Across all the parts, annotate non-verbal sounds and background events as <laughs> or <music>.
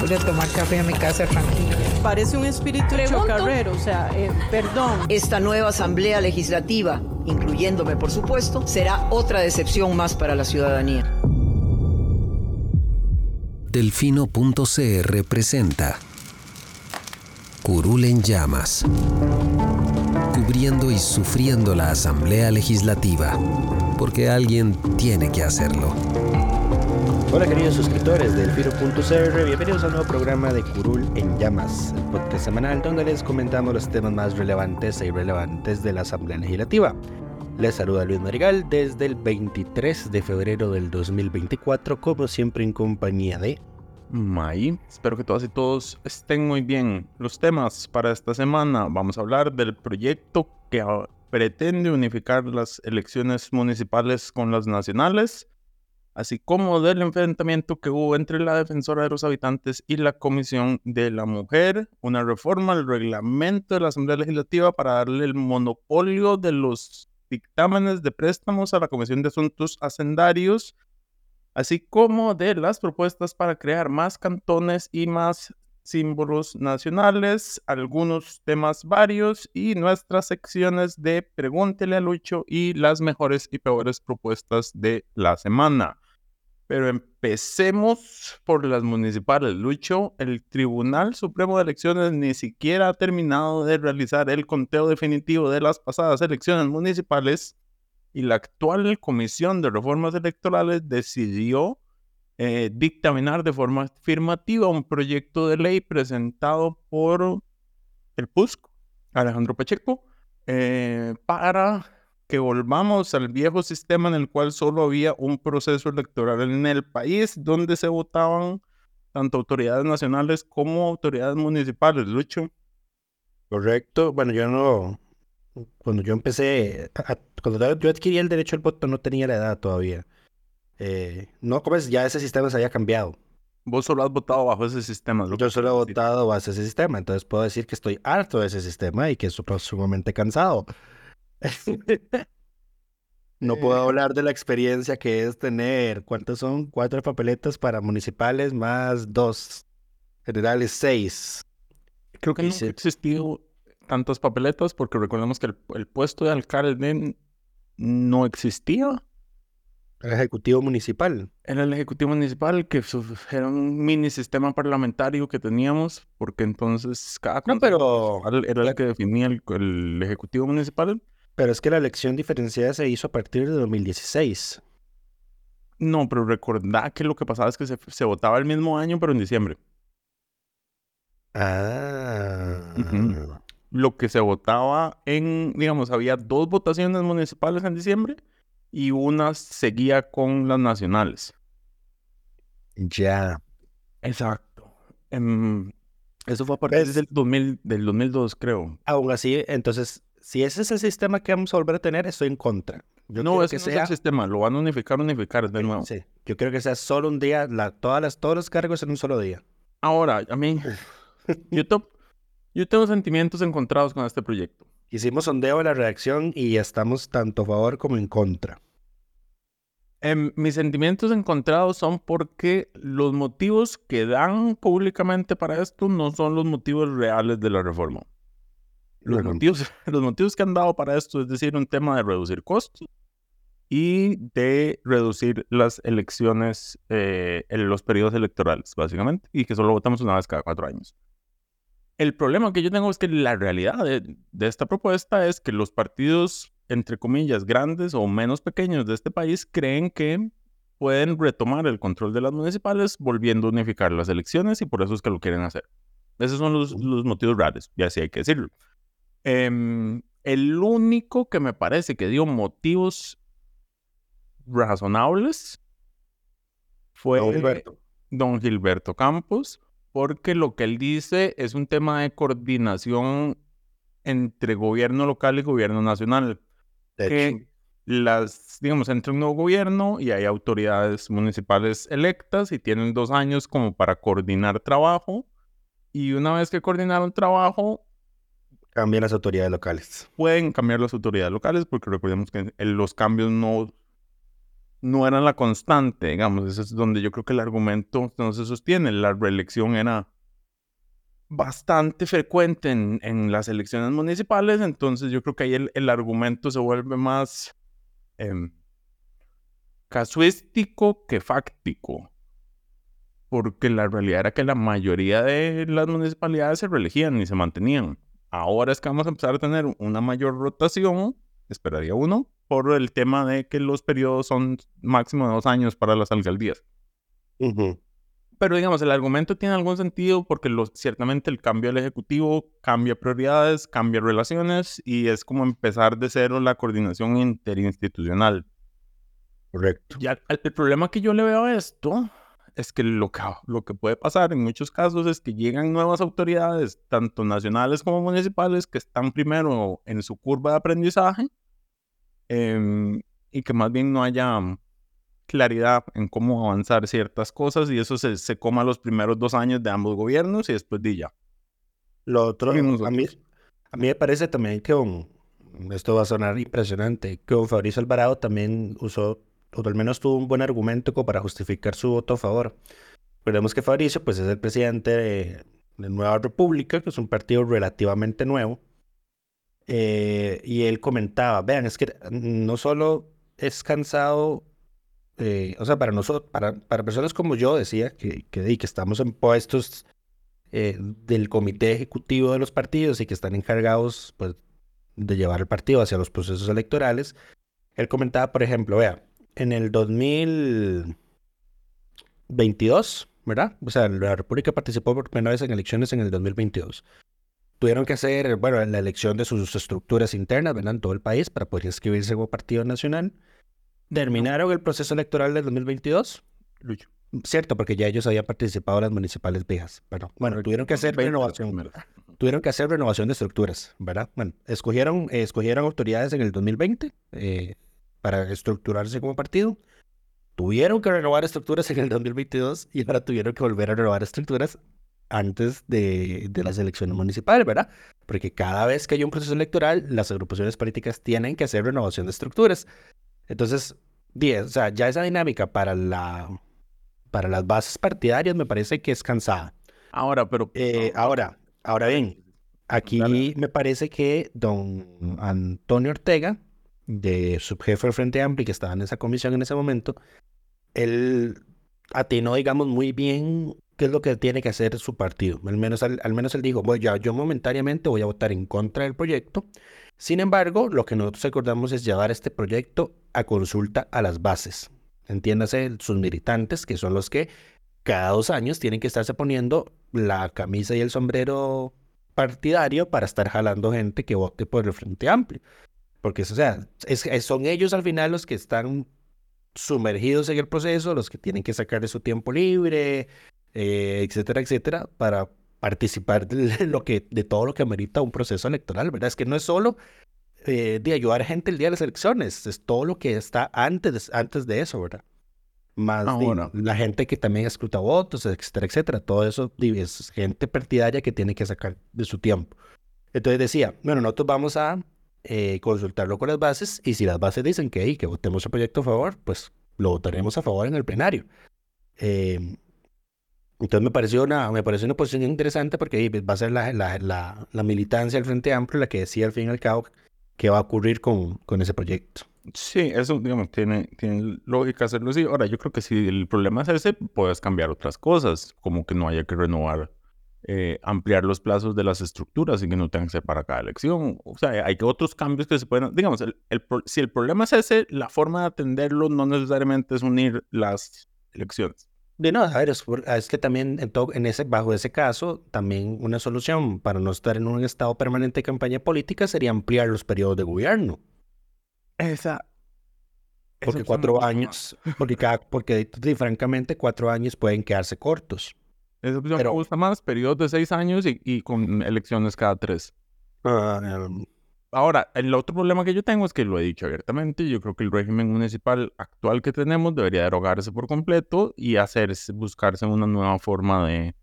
Voy a tomar café a mi casa tranquila. Parece un espíritu chocarrero, o sea, eh, perdón. Esta nueva Asamblea Legislativa, incluyéndome por supuesto, será otra decepción más para la ciudadanía. Delfino.cr presenta Curul en llamas, cubriendo y sufriendo la Asamblea Legislativa, porque alguien tiene que hacerlo. Hola queridos suscriptores del Firo.cr, bienvenidos al nuevo programa de Curul en Llamas, el podcast semanal donde les comentamos los temas más relevantes e irrelevantes de la Asamblea Legislativa. Les saluda Luis Marigal desde el 23 de febrero del 2024, como siempre en compañía de... May, espero que todas y todos estén muy bien. Los temas para esta semana, vamos a hablar del proyecto que pretende unificar las elecciones municipales con las nacionales, así como del enfrentamiento que hubo entre la defensora de los habitantes y la Comisión de la Mujer, una reforma al reglamento de la Asamblea Legislativa para darle el monopolio de los dictámenes de préstamos a la Comisión de Asuntos Hacendarios, así como de las propuestas para crear más cantones y más símbolos nacionales, algunos temas varios y nuestras secciones de Pregúntele a Lucho y las mejores y peores propuestas de la semana. Pero empecemos por las municipales. Lucho, el Tribunal Supremo de Elecciones ni siquiera ha terminado de realizar el conteo definitivo de las pasadas elecciones municipales y la actual Comisión de Reformas Electorales decidió eh, dictaminar de forma afirmativa un proyecto de ley presentado por el PUSC, Alejandro Pacheco, eh, para que volvamos al viejo sistema en el cual solo había un proceso electoral en el país donde se votaban tanto autoridades nacionales como autoridades municipales, Lucho. Correcto. Bueno, yo no. Cuando yo empecé, cuando yo adquirí el derecho al voto, no tenía la edad todavía. Eh, no, como es, ya ese sistema se había cambiado. Vos solo has votado bajo ese sistema. Yo solo he votado bajo ese sistema, entonces puedo decir que estoy harto de ese sistema y que estoy sumamente cansado. <laughs> no puedo eh. hablar de la experiencia que es tener, ¿cuántos son? Cuatro papeletas para municipales más dos generales, seis. Creo que ha existido tantas papeletas porque recordemos que el, puesto de alcalde no existía. El Ejecutivo Municipal. Era el Ejecutivo Municipal, que era un mini sistema parlamentario que teníamos, porque entonces cada no, pero... era el que definía el Ejecutivo Municipal. Pero es que la elección diferenciada se hizo a partir de 2016. No, pero recordá que lo que pasaba es que se, votaba el mismo año, pero en diciembre. Ah. Lo que se votaba en, digamos, había dos votaciones municipales en diciembre y una seguía con las nacionales. Ya. Exacto. Em, eso fue a partir del, 2000, del 2002, creo. Aún así, entonces si ese es el sistema que vamos a volver a tener, estoy en contra. Yo no, ese que sea... es el sistema, lo van a unificar, unificar de nuevo. Sí, yo creo que sea solo un día, la, todas las, todos los cargos en un solo día. Ahora, a mí, <laughs> YouTube, yo tengo sentimientos encontrados con este proyecto. Hicimos sondeo de la reacción y estamos tanto a favor como en contra. Em, mis sentimientos encontrados son porque los motivos que dan públicamente para esto no son los motivos reales de la reforma. Los, motivos, <laughs> los motivos que han dado para esto es decir, un tema de reducir costos y de reducir las elecciones eh, en los periodos electorales, básicamente, y que solo votamos una vez cada cuatro años. El problema que yo tengo es que la realidad de, de esta propuesta es que los partidos, entre comillas, grandes o menos pequeños de este país creen que pueden retomar el control de las municipales volviendo a unificar las elecciones y por eso es que lo quieren hacer. Esos son los, los motivos reales, y así hay que decirlo. Em, el único que me parece que dio motivos razonables fue Don Gilberto. don Gilberto Campos, porque lo que él dice es un tema de coordinación entre gobierno local y gobierno nacional. De que hecho, las, digamos, entra un nuevo gobierno y hay autoridades municipales electas y tienen dos años como para coordinar trabajo. Y una vez que coordinaron trabajo, cambian las autoridades locales. pueden cambiar las autoridades locales, porque recordemos que los cambios no, no eran la constante, digamos, eso es donde yo creo que el argumento no se sostiene. La reelección era bastante frecuente en, en las elecciones municipales, entonces yo creo que ahí el, el argumento se vuelve más em, casuístico que fáctico. Porque la realidad era que la mayoría de las municipalidades se reelegían y se mantenían. Ahora es que vamos a empezar a tener una mayor rotación, esperaría uno, por el tema de que los periodos son máximo de dos años para las alcaldías. Ujú. Pero digamos, el argumento tiene algún sentido porque lo- ciertamente el cambio del Ejecutivo cambia prioridades, cambia relaciones y es como empezar de cero la coordinación interinstitucional. Correcto. Ya, el, el problema que yo le veo a esto es que lo, que <laughs> lo que puede pasar en muchos casos es que llegan nuevas autoridades, tanto nacionales como municipales, que están primero en su curva de aprendizaje em, y que más bien no haya claridad en cómo avanzar ciertas cosas y eso se, se coma los primeros dos años de ambos gobiernos y después de ya. Lo otro, a mí, a mí me parece también que don- esto va a sonar impresionante, que don Fabricio Alvarado también usó, o al menos tuvo un buen argumento como para justificar su voto a favor. Recordemos que Fabricio pues, es el presidente de, de Nueva República, que es un partido relativamente nuevo, eh, y él comentaba, vean, es que no solo es cansado, eh, o sea, para nosotros, para, para personas como yo, decía, que, que, que estamos en puestos eh, del comité ejecutivo de los partidos y que están encargados pues, de llevar el partido hacia los procesos electorales. Él comentaba, por ejemplo, vea, en el 2022, ¿verdad? O sea, la República participó por primera vez en elecciones en el 2022. Tuvieron que hacer, bueno, la elección de sus estructuras internas, ¿verdad? En todo el país para poder inscribirse como partido nacional. Terminaron el proceso electoral del 2022. Lucho. Cierto, porque ya ellos habían participado en las municipales viejas. Pero bueno, tuvieron que hacer 20 renovación. Tuvieron que hacer renovación de estructuras, ¿verdad? Bueno, escogieron, eh, escogieron autoridades en el 2020 eh, para estructurarse como partido. Tuvieron que renovar estructuras en el 2022 y ahora tuvieron que volver a renovar estructuras antes de, de las elecciones municipales, ¿verdad? Porque cada vez que hay un proceso electoral, las agrupaciones políticas tienen que hacer renovación de estructuras. Entonces, 10, o sea, ya esa dinámica para la para las bases partidarias me parece que es cansada. Ahora, pero... Eh, ahora, ahora bien, aquí me parece que don Antonio Ortega, de subjefe del Frente Amplio, que estaba en esa comisión en ese momento, él atinó, digamos, muy bien qué es lo que tiene que hacer su partido. Al menos, al, al menos él dijo, ya, yo momentáneamente voy a votar en contra del proyecto. Sin embargo, lo que nosotros acordamos es llevar este proyecto a consulta a las bases. Entiéndase, sus militantes, que son los que cada dos años tienen que estarse poniendo la camisa y el sombrero partidario para estar jalando gente que vote por el Frente Amplio. Porque, o sea, es, son ellos al final los que están sumergidos en el proceso, los que tienen que sacar de su tiempo libre, eh, etcétera, etcétera, para participar de, <laughs> lo que, de todo lo que amerita un proceso electoral, ¿verdad? Es que no es solo eh, de ayudar a gente el día de las elecciones, es todo lo que está antes, de- antes de eso, ¿verdad? Más di, Ahora. la gente que también escruta votos, etcétera, etcétera, todo eso es gente partidaria que tiene que sacar de su tiempo. Entonces decía, bueno, nosotros vamos a eh, consultarlo con las bases y si las bases dicen que, hey, que votemos el proyecto a favor, pues lo votaremos a favor en el plenario. Eh, entonces me pareció una, me pareció una posición interesante porque ahí va a ser la, la, la, la militancia del Frente Amplio la que decía al fin y al cabo qué va a ocurrir con, con ese proyecto. Sí, eso, digamos, tiene, tiene lógica hacerlo así. Ahora, yo creo que si el problema es ese, puedes cambiar otras cosas, como que no haya que renovar, eh, ampliar los plazos de las estructuras y que no tengan que ser para cada elección. O sea, hay que otros cambios que se pueden, digamos, el, si el problema es ese, la forma de atenderlo no necesariamente es unir las elecciones. De no, a ver, es, que también en, todo- en ese, bajo ese caso, también una solución para no estar en un estado permanente de campaña política sería ampliar los periodos de gobierno. Esa, Porque cuatro años, porque, cada, porque francamente cuatro años pueden quedarse cortos. Esa opción me gusta más, periodos de seis años y, y con elecciones cada tres. Ah, em, Ahora, el otro problema que yo tengo es que lo he dicho abiertamente, yo creo que el régimen municipal actual que tenemos debería derogarse por completo y hacerse, buscarse una nueva forma de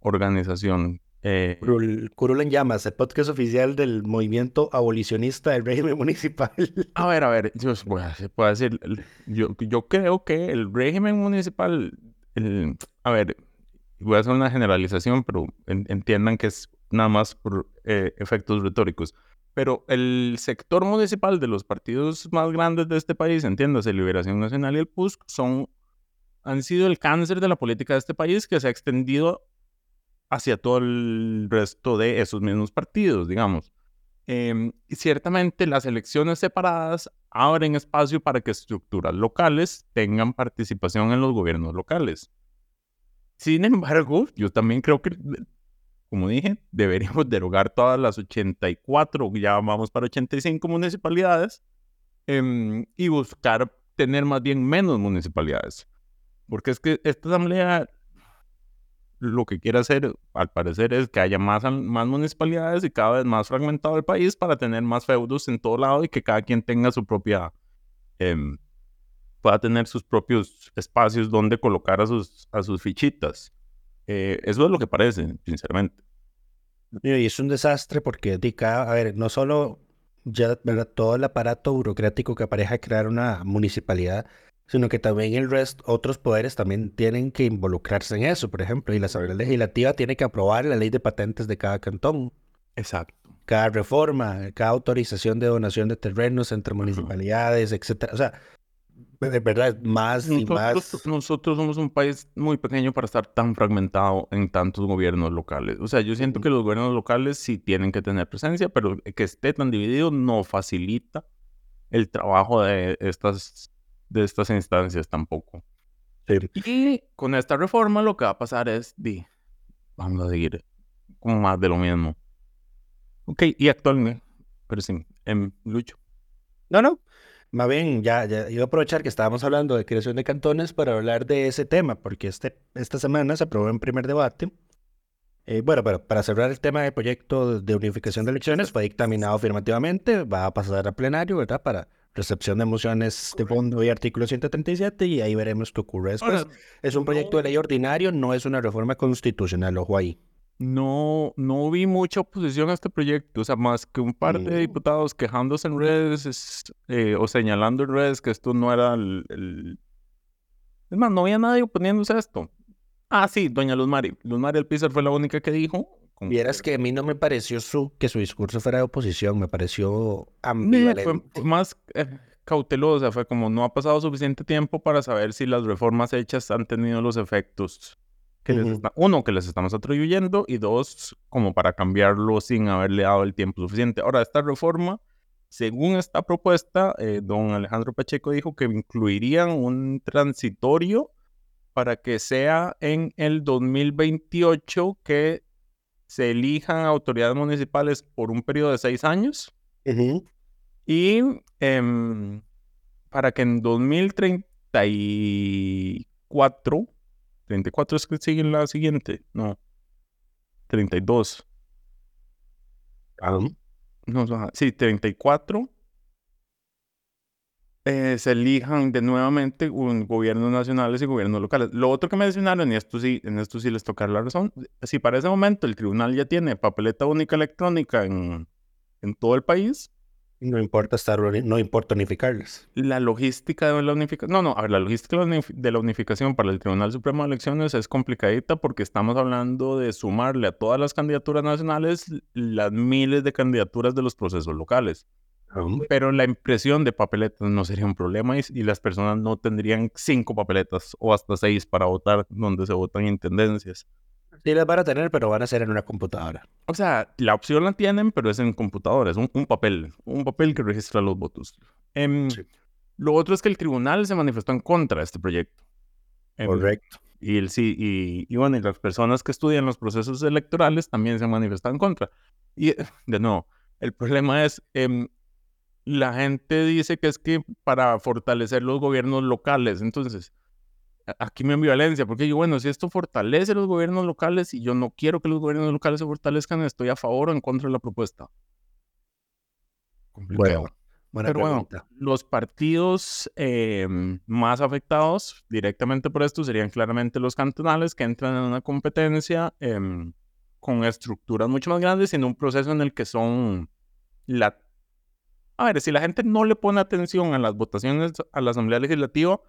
organización. Eh, Curul, Curul en llamas, el podcast oficial del movimiento abolicionista del régimen <laughs> municipal. a ver, a ver, yo voy a, puedo decir, el- yo, yo creo que el régimen municipal, el- a ver, voy a hacer una generalización, pero en- entiendan que es nada más por eh, efectos retóricos. Pero el sector municipal de los partidos más grandes de este país, entiéndase, Liberación Nacional y el PUSC, son, han sido el cáncer de la política de este país que se ha extendido hacia todo el resto de esos mismos partidos, digamos. Em, y ciertamente las elecciones separadas abren espacio para que estructuras locales tengan participación en los gobiernos locales. Sin embargo, <laughs> yo también creo que, como dije, deberíamos <laughs> derogar todas las 84, ya vamos para 85 municipalidades em, y buscar tener más bien menos municipalidades. Porque es que esta asamblea lo que quiere hacer, al parecer, es que haya más, más municipalidades y cada vez más fragmentado el país para tener más feudos en todo lado y que cada quien tenga su propia, em, pueda tener sus propios espacios donde colocar a sus, a sus fichitas. Eh, eso es lo que parece, sinceramente. Y es un desastre porque, a ver, no solo ya ¿verdad? todo el aparato burocrático que apareja crear una municipalidad, sino que también el resto, otros poderes también tienen que involucrarse en eso, por ejemplo, y la Asamblea Legislativa tiene que aprobar la ley de patentes de cada cantón, Exacto. cada reforma, cada autorización de donación de terrenos entre municipalidades, etcétera. O sea, de verdad, más y más. Nosotros, nosotros somos un país muy pequeño para estar tan fragmentado en tantos gobiernos locales. O sea, yo siento que los gobiernos locales sí tienen que tener presencia, pero que esté tan dividido no facilita el trabajo de estas, de estas instancias tampoco. Y con esta reforma lo que va a pasar es, di, vamos a seguir como más de lo mismo. Ok, y actualmente, pero sí, en Lucho. No, no. Más bien, ya, ya iba a aprovechar que estábamos hablando de creación de cantones para hablar de ese tema, porque este, esta semana se aprobó en primer debate. Eh, bueno, pero para cerrar el tema del proyecto de unificación de elecciones, fue dictaminado afirmativamente, va a pasar a plenario, ¿verdad? Para recepción de mociones de fondo y artículo 137, y ahí veremos qué ocurre después. Ahora, es un proyecto de ley ordinario, no es una reforma constitucional, ojo ahí. No, no vi mucha oposición a este proyecto, o sea, más que un par de Mm. diputados quejándose en redes es- eh, o señalando en redes que esto no era el, el- Es más, no había nadie oponiéndose a esto. Ah, sí, doña Luz Mari. Luz Mari Alpizar fue la única que dijo. como Vieras que a mí no me pareció su, que su discurso fuera de oposición, me pareció ambivalente. Fue, fue más eh, cautelosa, fue como no ha pasado suficiente tiempo para saber si las reformas hechas han tenido los efectos que les está- uno, que les estamos atribuyendo y dos, como para cambiarlo sin haberle dado el tiempo suficiente. Ahora, esta reforma, según esta propuesta, eh, don Alejandro Pacheco dijo que incluirían un transitorio para que sea en el 2028 que se elijan autoridades municipales por un periodo de seis años y em, para que en 2034, 34 es que sigue la siguiente, no, 32, Ah, no, sí, 34, eh, se elijan de nuevamente un gobiernos nacionales y gobiernos locales. Lo otro que mencionaron, y esto sí, en esto sí les toca la razón, si para ese momento el tribunal ya tiene papeleta única electrónica en, en todo el país, No importa estar, no importa unificarlas. la logística de la unificación, no, no, a ver, la logística de la unif- de la unificación para el Tribunal Supremo de Elecciones es complicadita porque estamos hablando de sumarle a todas las candidaturas nacionales las miles de candidaturas de los procesos locales. Pero la impresión de papeletas no sería un problema y, y las personas no tendrían cinco papeletas o hasta seis para votar donde se votan intendencias. Sí las van a tener, pero van a ser en una computadora. O sea, la opción la tienen, pero es en computadora, es un, un papel, un papel que registra los votos. Em, Sí. Lo otro es que el tribunal se manifestó en contra de este proyecto. Em, Correcto. Y, el, sí, y, y bueno, y las personas que estudian los procesos electorales también se han manifestado en contra. Y de nuevo, el problema es, em, la gente dice que es que para fortalecer los gobiernos locales. Entonces, aquí me ambivalencia, porque yo, bueno, si esto fortalece los gobiernos locales y yo no quiero que los gobiernos locales se fortalezcan, estoy a favor o en contra de la propuesta. Complicado. Bueno, Pero bueno, los partidos eh, más afectados directamente por esto serían claramente los cantonales que entran en una competencia em, con estructuras mucho más grandes y en un proceso en el que son la... A ver, si la gente no le pone atención a las votaciones a la Asamblea Legislativa,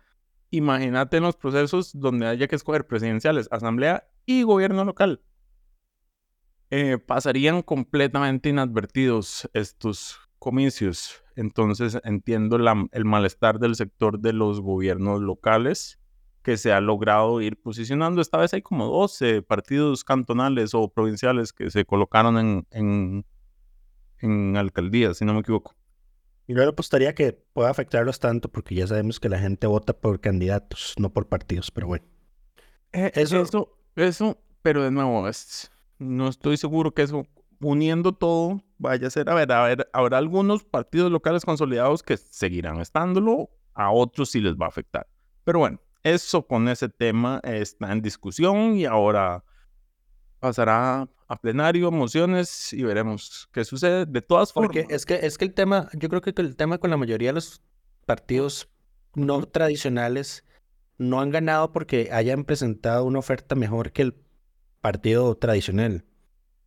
imagínate en los procesos donde haya que escoger presidenciales, asamblea y gobierno local. Eh, pasarían completamente inadvertidos estos comicios. Entonces entiendo el malestar del sector de los gobiernos locales que se ha logrado ir posicionando. Esta vez hay como 12 partidos cantonales o provinciales que se colocaron en, en, en alcaldías, si no me equivoco. Y no le apostaría que pueda afectarlos tanto porque ya sabemos que la gente vota por candidatos, no por partidos, pero bueno. Eh, eso, eso, eso, pero de nuevo, es, no estoy seguro que eso, uniendo todo, vaya a ser, a ver, a ver, habrá algunos partidos locales consolidados que seguirán estándolo, a otros sí les va a afectar. Pero bueno, eso con ese tema está en discusión y ahora pasará a plenario, mociones y veremos qué sucede. De todas formas. Porque es que, es que el tema, yo creo que el tema con la mayoría de los partidos no tradicionales no han ganado porque hayan presentado una oferta mejor que el partido tradicional.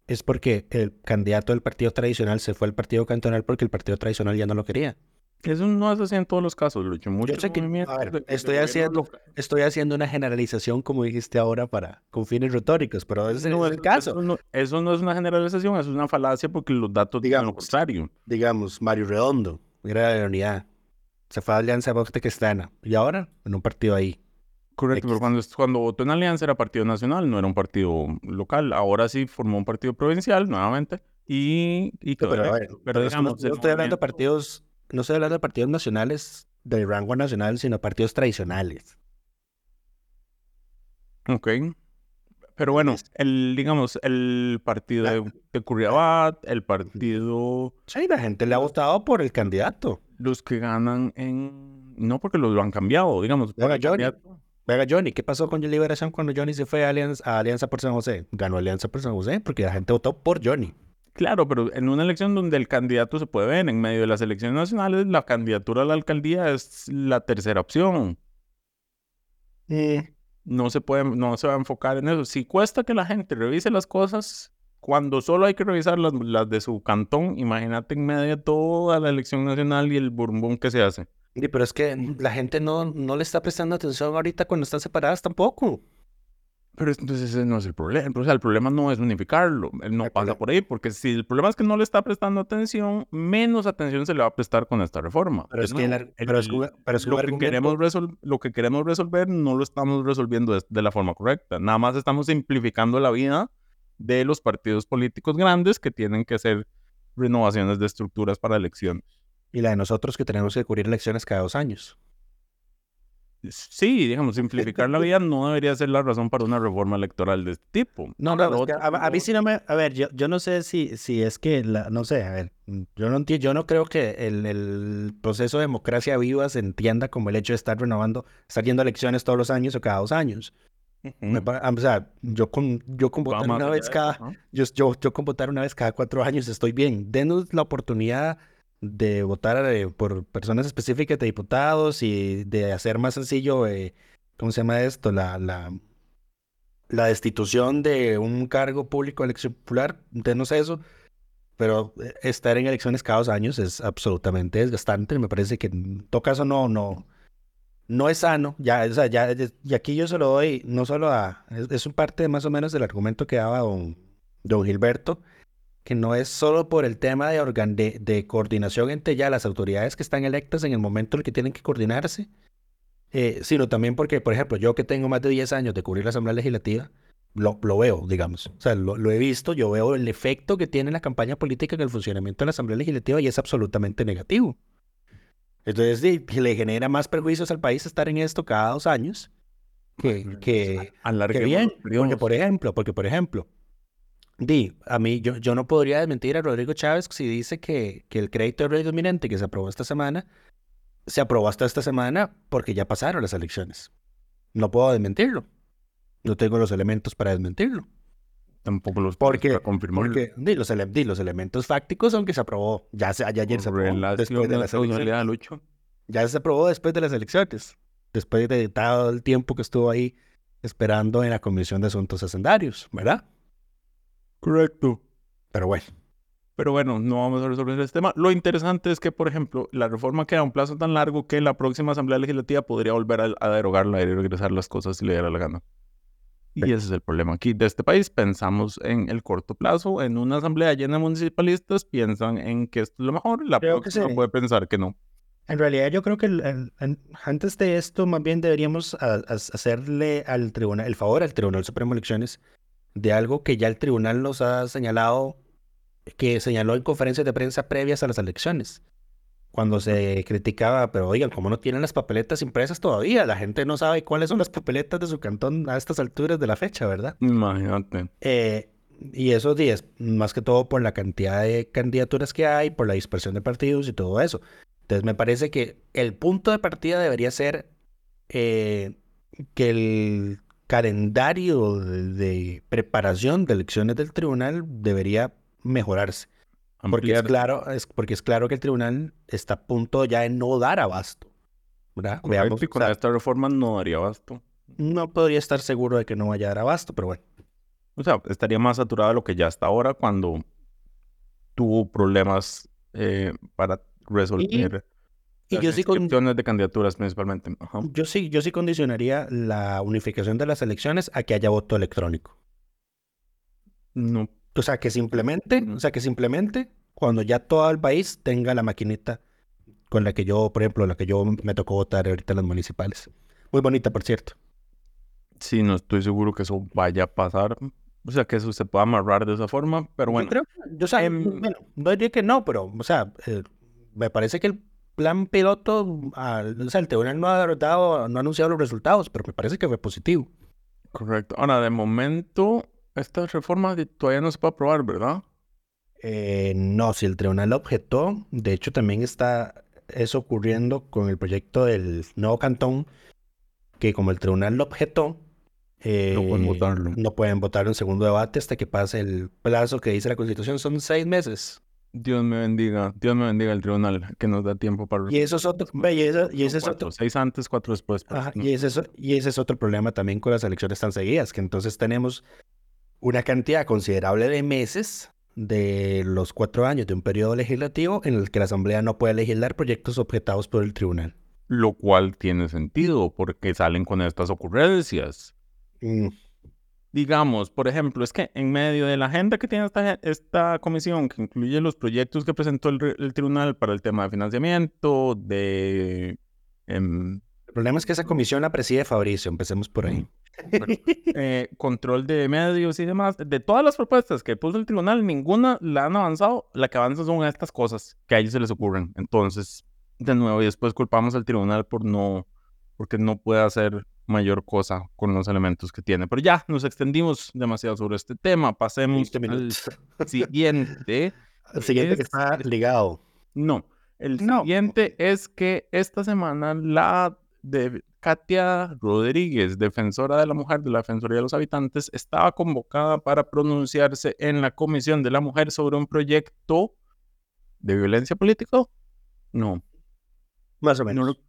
Es porque el candidato del partido tradicional se fue al partido cantonal porque el partido tradicional ya no lo quería. Eso no es así en todos los casos, Lucho. Yo sé que, estoy, haciendo, estoy haciendo una generalización, como dijiste ahora, para con fines retóricos, pero ese no es el caso. Eso no, es una generalización, eso es una falacia porque los datos digan lo contrario. Digamos, Mario Redondo, era de la unidad, se fue a Alianza Bosque Cristiana, y ahora en un partido ahí. Correcto, pero cuando, cuando votó en Alianza era partido nacional, no era un partido local. Ahora sí formó un partido provincial nuevamente. Y, y pero, pero, digamos, yo estoy hablando de partidos no estoy hablando de partidos nacionales de rango nacional, sino partidos tradicionales. Ok. Pero bueno, el, digamos, el partido de, de Curriabat, el partido... Sí, la gente le ha votado por el candidato. Los que ganan en... No porque lo han cambiado, digamos. Venga, Johnny. Venga, Johnny, ¿qué pasó con Liberación cuando Johnny se fue a Alianza, a Alianza por San José? Ganó Alianza por San José porque la gente votó por Johnny. Claro, pero en una elección donde el candidato se puede ver en medio de las elecciones nacionales, la candidatura a la alcaldía es la tercera opción. No se puede, no se va a enfocar en eso. Si cuesta que la gente revise las cosas, cuando solo hay que revisar las, de su cantón, imagínate en medio de toda la elección nacional y el burbum que se hace. Sí, pero es que la gente no, no le está prestando atención ahorita cuando están separadas tampoco. Pero entonces ese no es el problema. O sea, el problema no es unificarlo. Él no pasa por ahí. Porque si el problema es que no le está prestando atención, menos atención se le va a prestar con esta reforma. Pero es, que, lo, que queremos lo que queremos resolver no lo estamos resolviendo de, la forma correcta. Nada más estamos simplificando la vida de los partidos políticos grandes que tienen que hacer renovaciones de estructuras para elecciones. Y la de nosotros que tenemos que cubrir elecciones cada dos años. Sí, digamos, simplificar la vida no debería ser la razón para una reforma electoral de este tipo. No, no, a, mí sí no me... A ver, yo, yo no sé si, si es que, la, no sé, a ver, yo no entiendo, yo no creo que el, el, proceso de democracia viva se entienda como el hecho de estar renovando, estar yendo a elecciones todos los años o cada dos años. o sea, yo con, yo con votar una vez cada, yo, yo, yo con votar una vez cada cuatro años estoy bien. Denos la oportunidad de votar eh, por personas específicas de diputados y de hacer más sencillo, eh, ¿cómo se llama esto? La, la, destitución de un cargo público elección popular, no sé eso, pero eh, estar en elecciones cada dos años es absolutamente desgastante, me parece que en todo caso no, no, no es sano, ya, o sea, ya, y aquí yo se lo doy, no solo a, es, es parte más o menos del argumento que daba don, don Gilberto, que no es solo por el tema de, de, coordinación entre ya las autoridades que están electas en el momento en el que tienen que coordinarse, eh, sino también porque, por ejemplo, yo que tengo más de 10 años de cubrir la Asamblea Legislativa, lo, lo veo, digamos. O sea, lo, lo, he visto, yo veo el efecto que tiene la campaña política en el funcionamiento de la Asamblea Legislativa y es absolutamente negativo. Entonces, le genera más perjuicios al país estar en esto cada dos años que, que, que bien. Porque, por ejemplo, porque, por ejemplo, Di, a mí, yo, yo no podría desmentir a Rodrigo Chávez si dice que, que el crédito de riesgo inminente que se aprobó esta semana, se aprobó hasta esta semana porque ya pasaron las elecciones. No puedo desmentirlo. No tengo los elementos para desmentirlo. Tampoco los Porque, para confirmarlo. porque di, los, ele- di, los elementos fácticos son que se aprobó. Ya, se, ya ayer se aprobó. Después de las elecciones. Ya se aprobó después de las elecciones. Después de todo el tiempo que estuvo ahí esperando en la Comisión de Asuntos Hacendarios, ¿verdad? Correcto. Pero bueno. Pero bueno, no vamos a resolver este tema. Lo interesante es que, por ejemplo, la reforma queda a un plazo tan largo que la próxima Asamblea Legislativa podría volver a, a derogarla y regresar las cosas si le diera la gana. Y ese es el problema aquí de este país. Pensamos en el corto plazo, en una asamblea llena de municipalistas, piensan en que esto es lo mejor, la Creo que próxima sí. puede pensar que no. En realidad yo creo que el- el- en- antes de esto más bien deberíamos a- a- hacerle al tribunal el favor al Tribunal Supremo de Elecciones de algo que ya el tribunal nos ha señalado, que señaló en conferencias de prensa previas a las elecciones, cuando se criticaba, pero oigan, ¿cómo no tienen las papeletas impresas todavía? La gente no sabe cuáles son las papeletas de su cantón a estas alturas de la fecha, ¿verdad? Imagínate. Eh, y esos días, más que todo por la cantidad de candidaturas que hay, por la dispersión de partidos y todo eso. Entonces me parece que el punto de partida debería ser eh, que el calendario de, preparación de elecciones del tribunal debería mejorarse. Porque es claro, es porque es claro que el tribunal está a punto ya de no dar abasto. ¿verdad? Correcto, Veamos, y o con sea, esta reforma no daría abasto. no podría estar seguro de que no vaya a dar abasto, pero bueno. O sea, estaría más saturado de lo que ya está ahora cuando tuvo problemas eh, para resolver Y las yo sí con- de candidaturas principalmente. Ajá. Yo sí, yo sí condicionaría la unificación de las elecciones a que haya voto electrónico. No, O sea, que simplemente, o sea, que simplemente cuando ya todo el país tenga la maquinita con la que yo, por ejemplo, la que yo me tocó votar ahorita en las municipales. Muy bonita, por cierto. sí, no estoy seguro que eso vaya a pasar. O sea, que eso se pueda amarrar de esa forma, pero bueno. Yo creo, yo, o sea, em, bueno, no diría que no, pero, o sea, eh, me parece que el plan piloto, ah, o sea, el tribunal no ha dado, no ha anunciado los resultados, pero me parece que fue positivo. Correcto. Ahora, de momento, esta reforma todavía no se puede aprobar, ¿verdad? Eh, no, si el tribunal objetó, de hecho también está eso ocurriendo con el proyecto del nuevo cantón, que como el tribunal lo objetó, eh, No pueden votarlo. no pueden votar en segundo debate hasta que pase el plazo que dice la Constitución, son seis meses. Dios me bendiga, Dios me bendiga el tribunal, que nos da tiempo para... Y eso es otro, y eso- y ese es Cuatro, otro, Seis antes, cuatro después. pues, ajá, no. y ese es, y ese es otro problema también con las elecciones tan seguidas, que entonces tenemos una cantidad considerable de meses de los cuatro años de un periodo legislativo en el que la Asamblea no puede legislar proyectos objetados por el tribunal. Lo cual tiene sentido, porque salen con estas ocurrencias. Mm, Digamos, por ejemplo, es que en medio de la agenda que tiene esta, esta comisión, que incluye los proyectos que presentó el, el tribunal para el tema de financiamiento, de... em, El problema es que esa comisión la preside Fabricio, empecemos por ahí. eh, control de medios y demás, de todas las propuestas que puso el tribunal, ninguna la han avanzado. La que avanza son estas cosas que a ellos se les ocurren. Entonces, de nuevo, y después culpamos al tribunal por no, porque no puede hacer mayor cosa con los elementos que tiene. Pero ya nos extendimos demasiado sobre este tema. Pasemos 20 al <laughs> siguiente. El siguiente que es- está ligado. No, el No. siguiente es que esta semana la de Katia Rodríguez, defensora de la mujer de la Defensoría de los Habitantes, estaba convocada para pronunciarse en la Comisión de la Mujer sobre un proyecto de violencia política. No, Más o no, menos. re-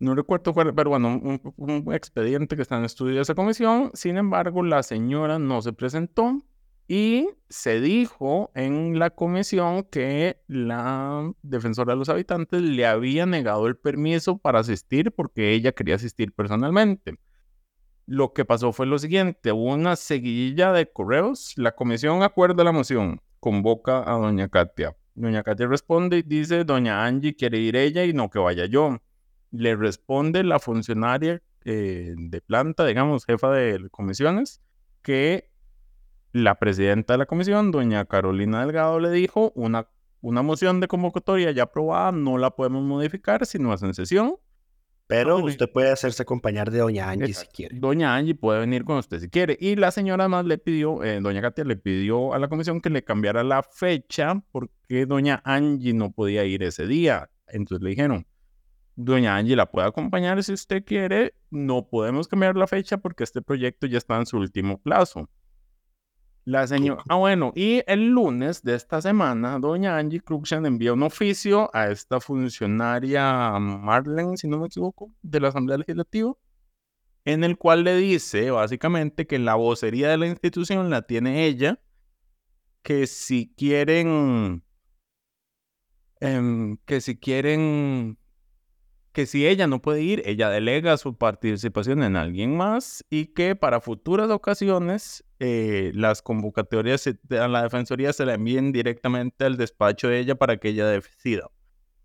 no recuerdo cuál, pero bueno, un, expediente que está en estudio de esa comisión. Sin embargo, la señora no se presentó y se dijo en la comisión que la defensora de los habitantes le había negado el permiso para asistir porque ella quería asistir personalmente. Lo que pasó fue lo siguiente, hubo una seguidilla de correos, la comisión acuerda la moción, convoca a doña Katia. Doña Katia responde y dice, doña Angie quiere ir ella y no que vaya yo. Le responde la funcionaria eh, de planta, digamos, jefa de comisiones, que la presidenta de la comisión, doña Carolina Delgado, le dijo, una, una moción de convocatoria ya aprobada no la podemos modificar si no es en sesión. Pero usted puede hacerse acompañar de doña Angie si quiere. Doña Angie puede venir con usted si quiere. Y la señora más le pidió, eh, doña Katia le pidió a la comisión que le cambiara la fecha porque doña Angie no podía ir ese día. Entonces le dijeron, doña Angie la puede acompañar si usted quiere. No podemos cambiar la fecha porque este proyecto ya está en su último plazo. La señora. Ah, bueno, y el lunes de esta semana, doña Angie Cruxian envía un oficio a esta funcionaria Marlene, si no me equivoco, de la Asamblea Legislativa, en el cual le dice básicamente que la vocería de la institución la tiene ella, que si quieren, em, que si quieren que si ella no puede ir, ella delega su participación en alguien más y que para futuras ocasiones eh, las convocatorias a la Defensoría se la envíen directamente al despacho de ella para que ella decida.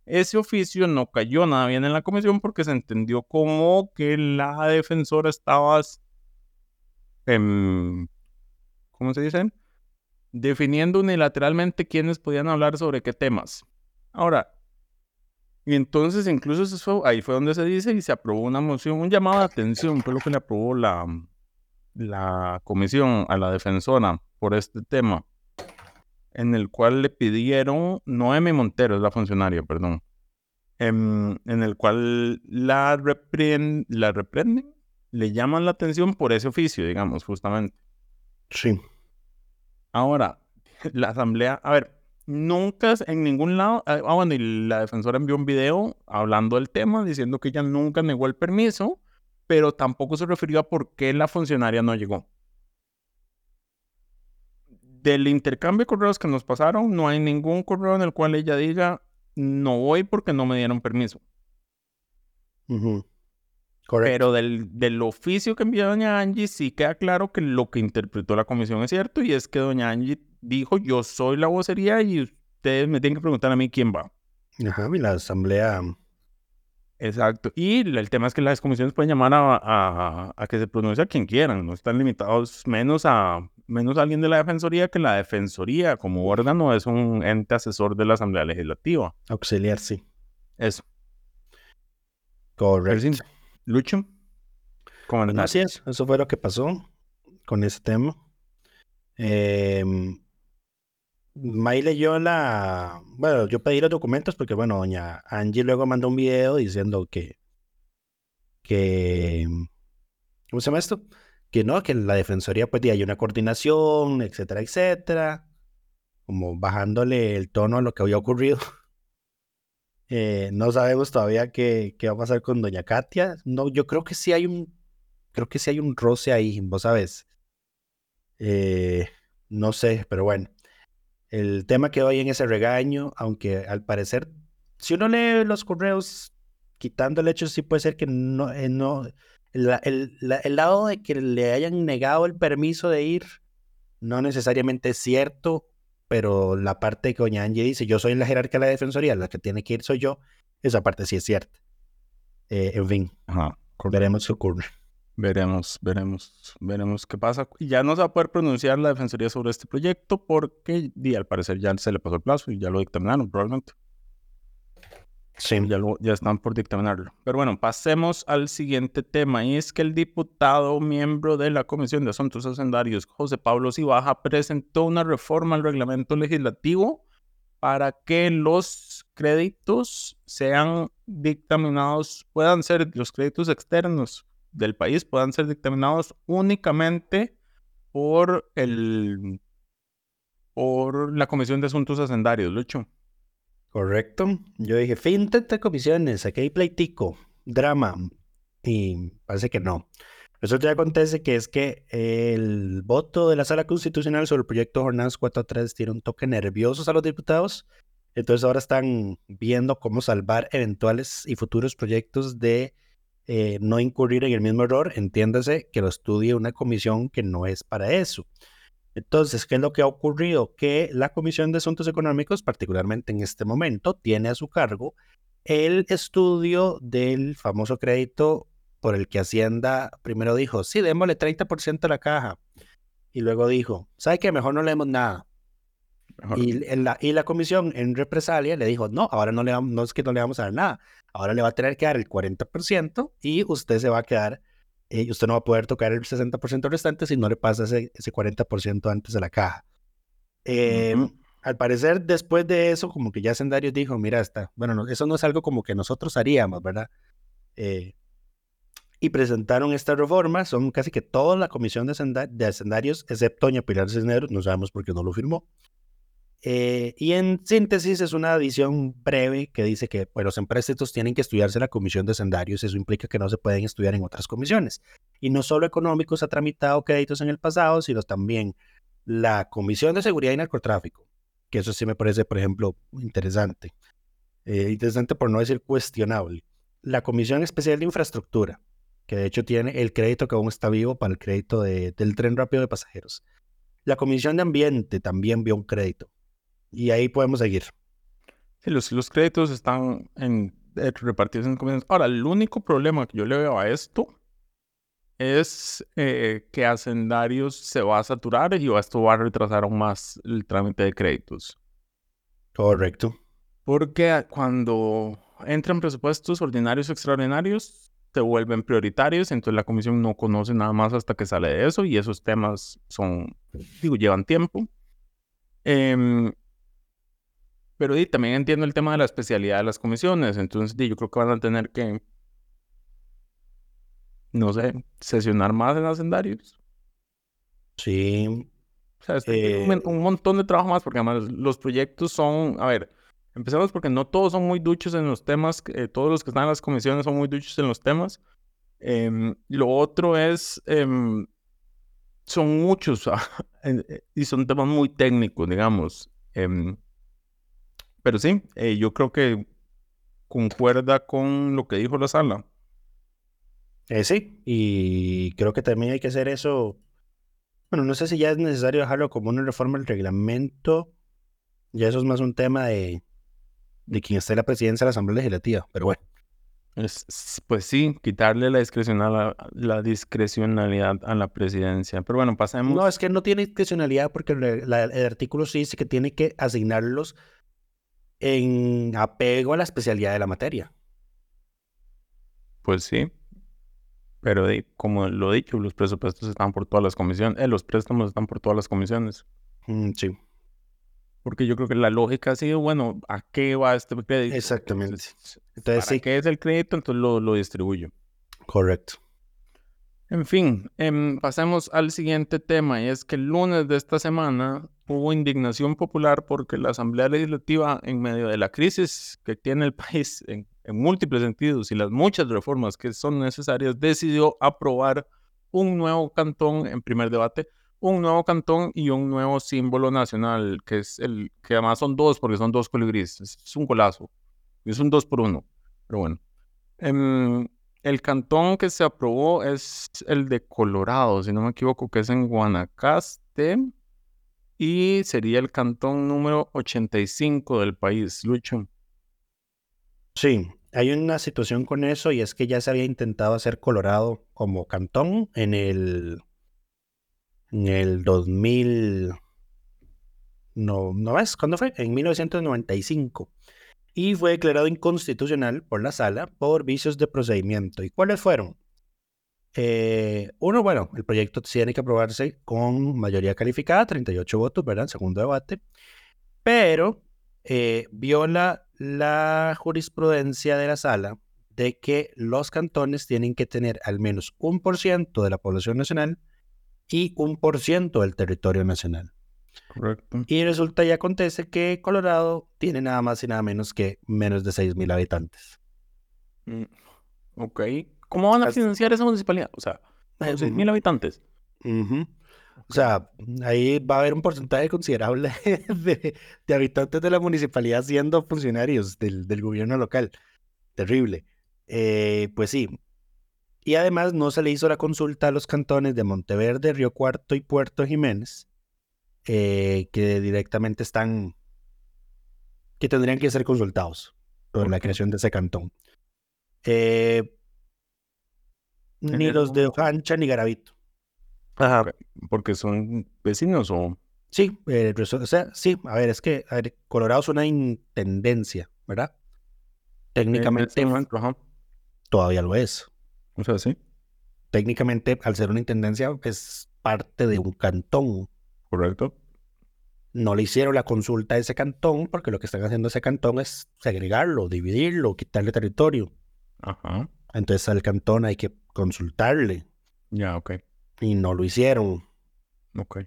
Ese oficio no cayó nada bien en la comisión porque se entendió como que la defensora estaba, em, ¿cómo se dice? Definiendo unilateralmente quiénes podían hablar sobre qué temas. Ahora, y entonces incluso eso, ahí fue donde se dice y se aprobó una moción, un llamado de atención, fue lo que le aprobó la, la comisión a la defensora por este tema, en el cual le pidieron, Noemi Montero es la funcionaria, perdón, en, en el cual la, la reprenden, le llaman la atención por ese oficio, digamos, justamente. Sí. Ahora, la asamblea, a ver, nunca en ningún lado, ah, ah, bueno, y la defensora envió un video hablando del tema, diciendo que ella nunca negó el permiso, pero tampoco se refirió a por qué la funcionaria no llegó. Del intercambio de correos que nos pasaron, no hay ningún correo en el cual ella diga, no voy porque no me dieron permiso. Pero del, del, oficio que envió doña Angie, sí queda claro que lo que interpretó la comisión es cierto y es que doña Angie dijo, yo soy la vocería y ustedes me tienen que preguntar a mí quién va. Ajá, y la asamblea. Exacto. Y el tema es que las comisiones pueden llamar a, a, que se pronuncie a quien quieran, no están limitados menos a menos alguien de la defensoría que la defensoría como órgano es un ente asesor de la asamblea legislativa. Auxiliar, sí. Eso. Correcto. Lucho. Así es, eso fue lo que pasó con ese tema. Eh, May leyó la. Bueno, yo pedí los documentos porque, bueno, doña Angie luego mandó un video diciendo que. que ¿Cómo se llama esto? Que no, que la defensoría, pues, hay una coordinación, etcétera, etcétera. Como bajándole el tono a lo que había ocurrido. <laughs> Eh, no sabemos todavía qué, qué va a pasar con doña Katia. No, yo creo que sí hay un. Creo que sí hay un roce ahí, vos sabes. Eh, no sé, pero bueno. El tema quedó ahí en ese regaño, aunque al parecer, si uno lee los correos, quitando el hecho, sí puede ser que no, eh, no el, lado de que le hayan negado el permiso de ir, no necesariamente es cierto, pero la parte que doña Angie dice, yo soy la jerarquía de la defensoría, la que tiene que ir soy yo, esa parte sí es cierta. Eh, en fin, veremos qué ocurre. Veremos, veremos, veremos qué pasa. Ya no se va a poder pronunciar la Defensoría sobre este proyecto porque y al parecer ya se le pasó el plazo y ya lo dictaminaron probablemente. Sí. Ya, ya están por dictaminarlo. Pero bueno, pasemos al siguiente tema y es que el diputado miembro de la Comisión de Asuntos Hacendarios, José Pablo Cibaja, presentó una reforma al reglamento legislativo para que los créditos sean dictaminados, puedan ser los créditos externos del país puedan ser dictaminados únicamente por el por la Comisión de Asuntos Hacendarios, Lucho. Correcto. Yo dije, fin de comisiones, aquí hay pleitico, drama. Y parece que no. Eso ya acontece que es que el voto de la Sala Constitucional sobre el proyecto Jornadas 4.3 tiene un toque nervioso a los diputados. Entonces ahora están viendo cómo salvar eventuales y futuros proyectos de eh, no incurrir en el mismo error, entiéndase que lo estudie una comisión que no es para eso. Entonces, ¿qué es lo que ha ocurrido? Que la Comisión de Asuntos Económicos, particularmente en este momento, tiene a su cargo el estudio del famoso crédito por el que Hacienda primero dijo, sí, démosle 30% a la caja. Y luego dijo, ¿sabe qué? Mejor no leemos nada. Y, la, y la comisión en represalia le dijo, no, ahora no, le, no es que no le vamos a dar nada, ahora le va a tener que dar el 40% y usted se va a quedar, y usted no va a poder tocar el 60% restante si no le pasa ese, ese 40% antes de la caja. Em, al parecer, después de eso, como que ya Sendarios dijo, mira, está, bueno, eso no es algo como que nosotros haríamos, ¿verdad? Eh, y presentaron esta reforma, son casi que toda la comisión de, Sendarios, excepto Doña Pilar Cisneros, no sabemos por qué no lo firmó. Eh, y en síntesis es una adición breve que dice que pues, los empréstitos tienen que estudiarse en la comisión de sendarios, eso implica que no se pueden estudiar en otras comisiones. Y no solo económicos ha tramitado créditos en el pasado, sino también la Comisión de Seguridad y Narcotráfico, que eso sí me parece, por ejemplo, interesante. Eh, interesante por no decir cuestionable. La Comisión Especial de Infraestructura, que de hecho tiene el crédito que aún está vivo para el crédito del tren rápido de pasajeros. La Comisión de Ambiente también vio un crédito y ahí podemos seguir. Sí, los, los créditos están en, eh, repartidos en comisiones. Ahora, el único problema que yo le veo a esto es eh, que Hacendarios se va a saturar y esto va a retrasar aún más el trámite de créditos. Correcto. Porque cuando entran presupuestos ordinarios o extraordinarios, se vuelven prioritarios, entonces la comisión no conoce nada más hasta que sale de eso y esos temas son, digo, llevan tiempo. Eh, pero y, también entiendo el tema de la especialidad de las comisiones. Entonces, yo creo que van a tener que, no sé, sesionar más en hacendarios. Sí. O sea, este, un, un, montón de trabajo más, porque además los proyectos son, a ver, empecemos porque no todos son muy duchos en los temas, eh, todos los que están en las comisiones son muy duchos en los temas. Eh, lo otro es, eh, son muchos <laughs> eh, y son temas muy técnicos, digamos. Em, pero sí, eh, yo creo que concuerda con lo que dijo la sala. Eh, sí, y creo que también hay que hacer eso. Bueno, no sé si ya es necesario dejarlo como una reforma del reglamento. Ya eso es más un tema de, de quien esté en la presidencia de la Asamblea Legislativa, pero bueno. pues sí, quitarle la, discrecionalidad, la discrecionalidad a la presidencia. Pero bueno, pasemos. No, es que no tiene discrecionalidad porque el, el artículo sí dice que tiene que asignarlos en apego a la especialidad de la materia. Pues sí, pero como lo he dicho, los presupuestos están por todas las comisiones, eh, los préstamos están por todas las comisiones. Mm, sí. Porque yo creo que la lógica ha sido, bueno, ¿a qué va este crédito? Exactamente. Entonces, ¿para qué es el crédito? Entonces lo, lo distribuyo. Correcto. En fin, em, pasemos al siguiente tema y es que el lunes de esta semana hubo indignación popular porque la Asamblea Legislativa, en medio de la crisis que tiene el <laughs> país en, múltiples sentidos y las muchas reformas que son necesarias, decidió aprobar un nuevo cantón en primer debate, un nuevo cantón y un nuevo símbolo nacional, que es el que además son dos porque son dos colibríes, es, un colazo, es un dos por uno, pero bueno. Em, el cantón que se aprobó es el de Colorado, si no me equivoco, que es en Guanacaste. Y sería el cantón número 85 del país, Lucho. Sí, hay una situación con eso y es que ya se había intentado hacer Colorado como cantón en el, en el 2000. No, ¿no ves? ¿Cuándo fue? En 1995 y fue declarado inconstitucional por la sala por vicios de procedimiento. ¿Y cuáles fueron? Eh, uno, bueno, el proyecto tiene que aprobarse con mayoría calificada, 38 votos, ¿verdad? Segundo debate, pero eh, viola la jurisprudencia de la sala de que los cantones tienen que tener al menos un por ciento de la población nacional y un por ciento del territorio nacional. Correcto. Y resulta y acontece que Colorado tiene nada más y nada menos que menos de 6.000 habitantes. Mm, ok. ¿Cómo van a financiar esa municipalidad? O sea, 6.000 habitantes. O sea, ahí va a haber un porcentaje considerable <laughs> de, habitantes de la municipalidad siendo funcionarios del, gobierno local. Terrible. Eh, pues sí. Y además no se le hizo la consulta a los cantones de Monteverde, Río Cuarto y Puerto Jiménez, eh, que directamente están, que tendrían que ser consultados por la creación de ese cantón. Eh, ni los de Ojancha ni Garavito. Ajá. Porque son vecinos o. Sí, eh, o sea, sí, a ver, es que Colorado es una intendencia, ¿verdad? Técnicamente todavía lo es. O sea, sí. Técnicamente, al ser una intendencia, es parte de un cantón. Correcto. No le hicieron la consulta a ese cantón porque lo que están haciendo ese cantón es segregarlo, dividirlo, quitarle territorio. Ajá. Entonces al cantón hay que consultarle. Ya, ok. Y no lo hicieron. Ok.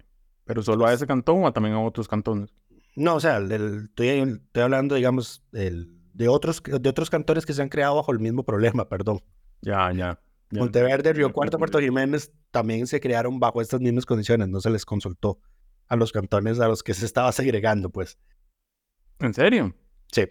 ¿Pero solo a ese cantón o también a otros cantones? No, o sea, estoy, hablando, digamos, de, otros, de otros cantones que se han creado bajo el mismo problema, perdón. Ya, ya. Monteverde, Río Cuarto, Puerto Jiménez también se crearon bajo estas mismas condiciones, no se les consultó a los cantones a los que se estaba segregando, pues. ¿En serio? Sí.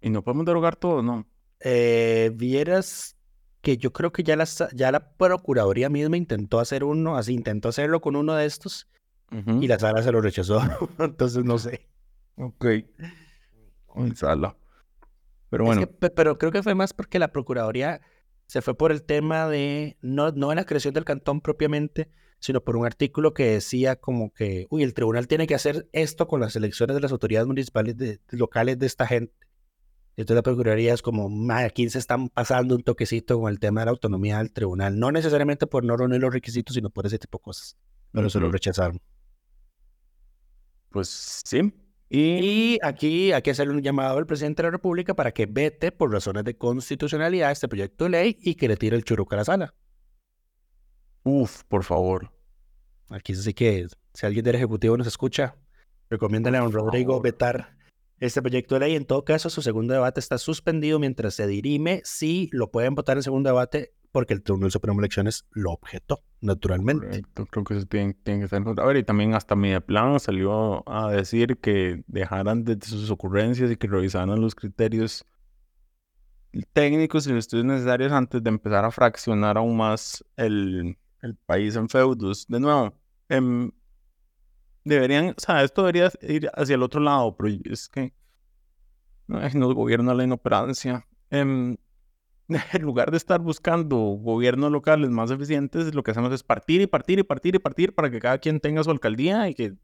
¿Y no podemos derogar todo, no? Eh, vieras que yo creo que ya la, ya la Procuraduría misma intentó hacer uno, así intentó hacerlo con uno de estos y la sala se lo rechazó. <laughs> Entonces no sé. Ok. Sala. Pero bueno. pero creo que fue más porque la Procuraduría se fue por el tema de, no, no en la creación del cantón propiamente, sino por un artículo que decía como que, uy, el tribunal tiene que hacer esto con las elecciones de las autoridades municipales de, locales de esta gente. Entonces la Procuraduría es como, aquí se están pasando un toquecito con el tema de la autonomía del tribunal, no necesariamente por no reunir los requisitos, sino por ese tipo de cosas. Pero se lo rechazaron. Pues sí. Y... aquí hay que hacerle un llamado al presidente de la República para que vete por razones de constitucionalidad este proyecto de ley y que le tire el churuca a la sala. Uf, por favor. Aquí sí que, si alguien del Ejecutivo nos escucha, recomiéndale a don Rodrigo vetar este proyecto de ley. En todo caso, su segundo debate está suspendido mientras se dirime si lo pueden votar en segundo debate porque el Tribunal Supremo de Elecciones lo objetó, naturalmente. Creo que eso tiene, que estar A ver, y también hasta Plan salió a decir que dejaran de sus ocurrencias y que revisaran los criterios técnicos y los estudios necesarios antes de empezar a fraccionar aún más el, el país en feudos. De nuevo, em, deberían, o sea, esto debería ir hacia el otro lado, pero es que no, gobierna la inoperancia. Em, <laughs> en lugar de estar buscando gobiernos locales más eficientes, lo que hacemos es partir y partir y partir y partir para que cada quien tenga su alcaldía y que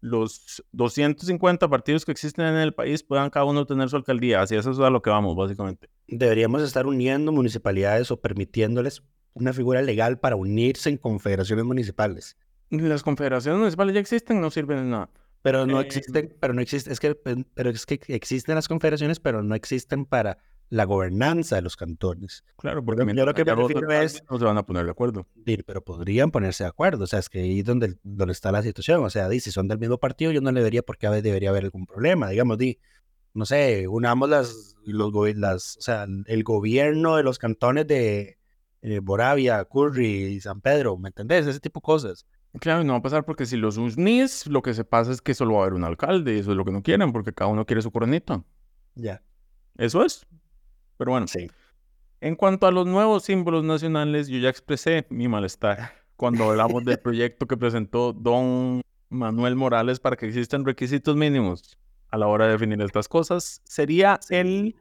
los 250 partidos que existen en el país puedan cada uno tener su alcaldía. Así eso es a lo que vamos, básicamente. Deberíamos estar uniendo municipalidades o permitiéndoles una figura legal para unirse en confederaciones municipales. Las confederaciones municipales ya existen, no sirven de nada. Pero no eh, existen, pero no existe, es que, pero es que existen las confederaciones, pero no existen para la gobernanza de los cantones. Claro, porque yo lo que me refiero es... No se van a poner de acuerdo. Pero podrían ponerse de acuerdo, o sea, es que ahí es donde, donde está la situación, o sea, di, si son del mismo partido, yo no le vería por qué debería haber algún problema, digamos, di, no sé, unamos las, los, las, o sea, el gobierno de los cantones de eh, Boravia, Curry y San Pedro, ¿me entendés? Ese tipo de cosas. Claro, no va a pasar porque si los unís, lo que se pasa es que solo va a haber un alcalde y eso es lo que no quieren porque cada uno quiere su coronita. Ya. Eso es. Pero bueno, sí. En cuanto a los nuevos símbolos nacionales, yo ya expresé mi malestar cuando hablamos del <laughs> proyecto que presentó don Manuel Morales para que existan requisitos mínimos a la hora de definir estas cosas. Sería el,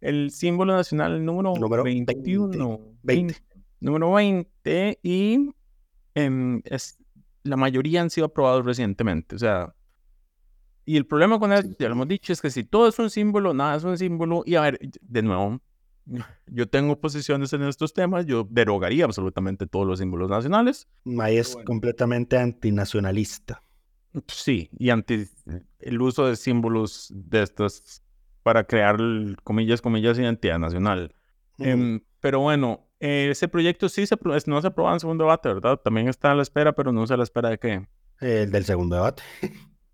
el símbolo nacional número, número 21. 20. Número 20 y em, es, la mayoría han sido aprobados recientemente. O sea, y el problema con eso, ya lo hemos dicho, es que si todo es un símbolo, nada es un símbolo. Y a ver, de nuevo, <laughs> yo tengo posiciones en estos temas, yo derogaría absolutamente todos los símbolos nacionales. May es completamente antinacionalista. Sí, y anti el uso de símbolos de estos para crear, comillas, comillas, identidad nacional. Em, pero bueno, ese proyecto sí se, no se aprobó en segundo debate, ¿verdad? También está a la espera, pero no sé a la espera de qué. El del segundo debate.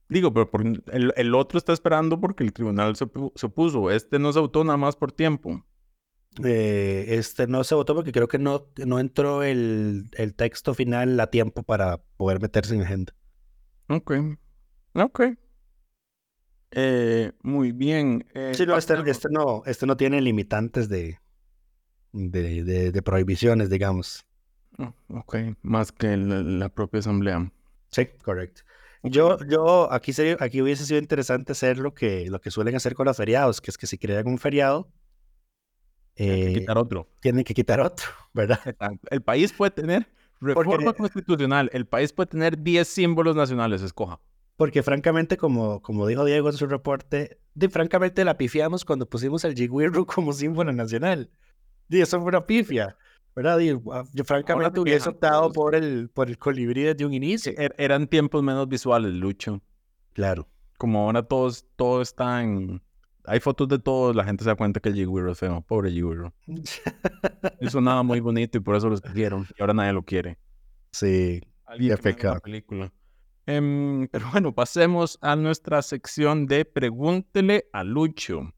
Digo, pero el, otro está esperando porque el tribunal se, opuso. Este no se votó nada más por tiempo. Eh, este no se votó porque creo que no, no entró el, el, texto final a tiempo para poder meterse en agenda. Ok. Ok. Eh, muy bien. Eh, sí, no este, este, no, este no tiene limitantes de, de, de, prohibiciones, digamos. Oh, ok, más que la propia asamblea. Sí, correcto. Yo, yo, aquí, sería, aquí hubiese sido interesante hacer lo que, lo que suelen hacer con los feriados, que es que si crean un feriado, tienen que quitar otro. Tienen que quitar otro, <laughs> ¿verdad? El país puede tener Reforma constitucional. El país puede tener 10 símbolos nacionales, escoja. Porque francamente, como, como dijo Diego en su reporte, de, francamente la pifiamos cuando pusimos el jigwirru como símbolo nacional. Y eso fue una pifia. ¿verdad? yo francamente hubiese optado por el, por el colibrí desde un inicio. Er, eran tiempos menos visuales, Lucho. Claro. Como ahora todos, todo está en... Hay fotos de todos, la gente se da cuenta que el Jigwiro es feo. Pobre Jigwiro. Eso <laughs> nada muy bonito y por eso lo escogieron. Y ahora nadie lo quiere. Sí. Alguien la película. Em, pero bueno, pasemos a nuestra sección de Pregúntele a Lucho.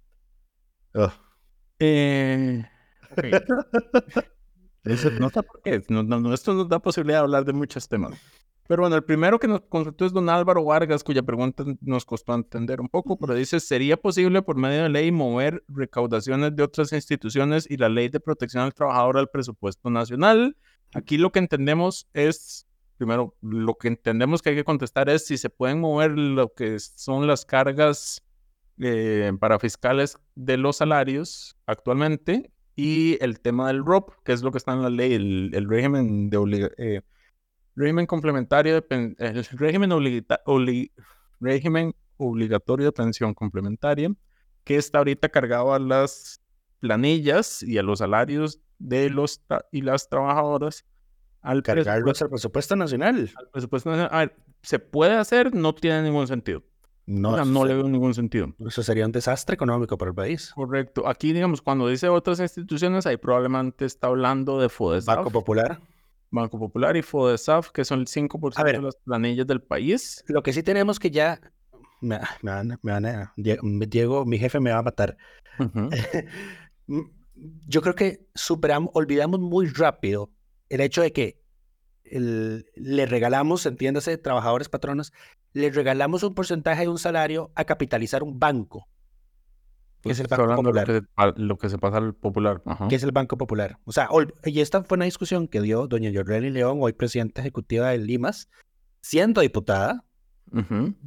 Eh, <laughs> no sé por qué. esto nos da posibilidad de hablar de muchos temas. Pero bueno, el primero que nos consultó es don Álvaro Vargas, cuya pregunta nos costó entender un poco, pero dice, ¿sería posible por medio de ley mover recaudaciones de otras instituciones y la ley de protección al trabajador al presupuesto nacional? Aquí lo que entendemos es, primero, lo que entendemos que hay que contestar es si se pueden mover lo que son las cargas eh, para fiscales de los salarios actualmente y el tema del ROP, que es lo que está en la ley, el, régimen de eh, régimen complementario, de el régimen, régimen obligatorio de pensión complementaria, que está ahorita cargado a las planillas y a los salarios de los y las trabajadoras al cargarlos al presupuesto nacional. Al presupuesto nacional. A ver, se puede hacer, no tiene ningún sentido. No, no le veo ningún sentido. Eso sería un desastre económico para el país. Correcto. Aquí, digamos, cuando dice otras instituciones, ahí probablemente está hablando de FODESAF. Banco Popular. Banco Popular y FODESAF, que son el 5% de las planillas del país. Lo que sí tenemos que ya... Me, van, me a... Diego, mi jefe me va a matar. <laughs> Yo creo que superamos, olvidamos muy rápido el hecho de que le regalamos, entiéndase, trabajadores patronos, le regalamos un porcentaje de un salario a capitalizar un banco. Que es el Banco Popular. Lo que, se pasa al Popular. Que es el Banco Popular. O sea, y esta fue una discusión que dio doña Yorleni León, hoy presidenta ejecutiva de Limas, siendo diputada.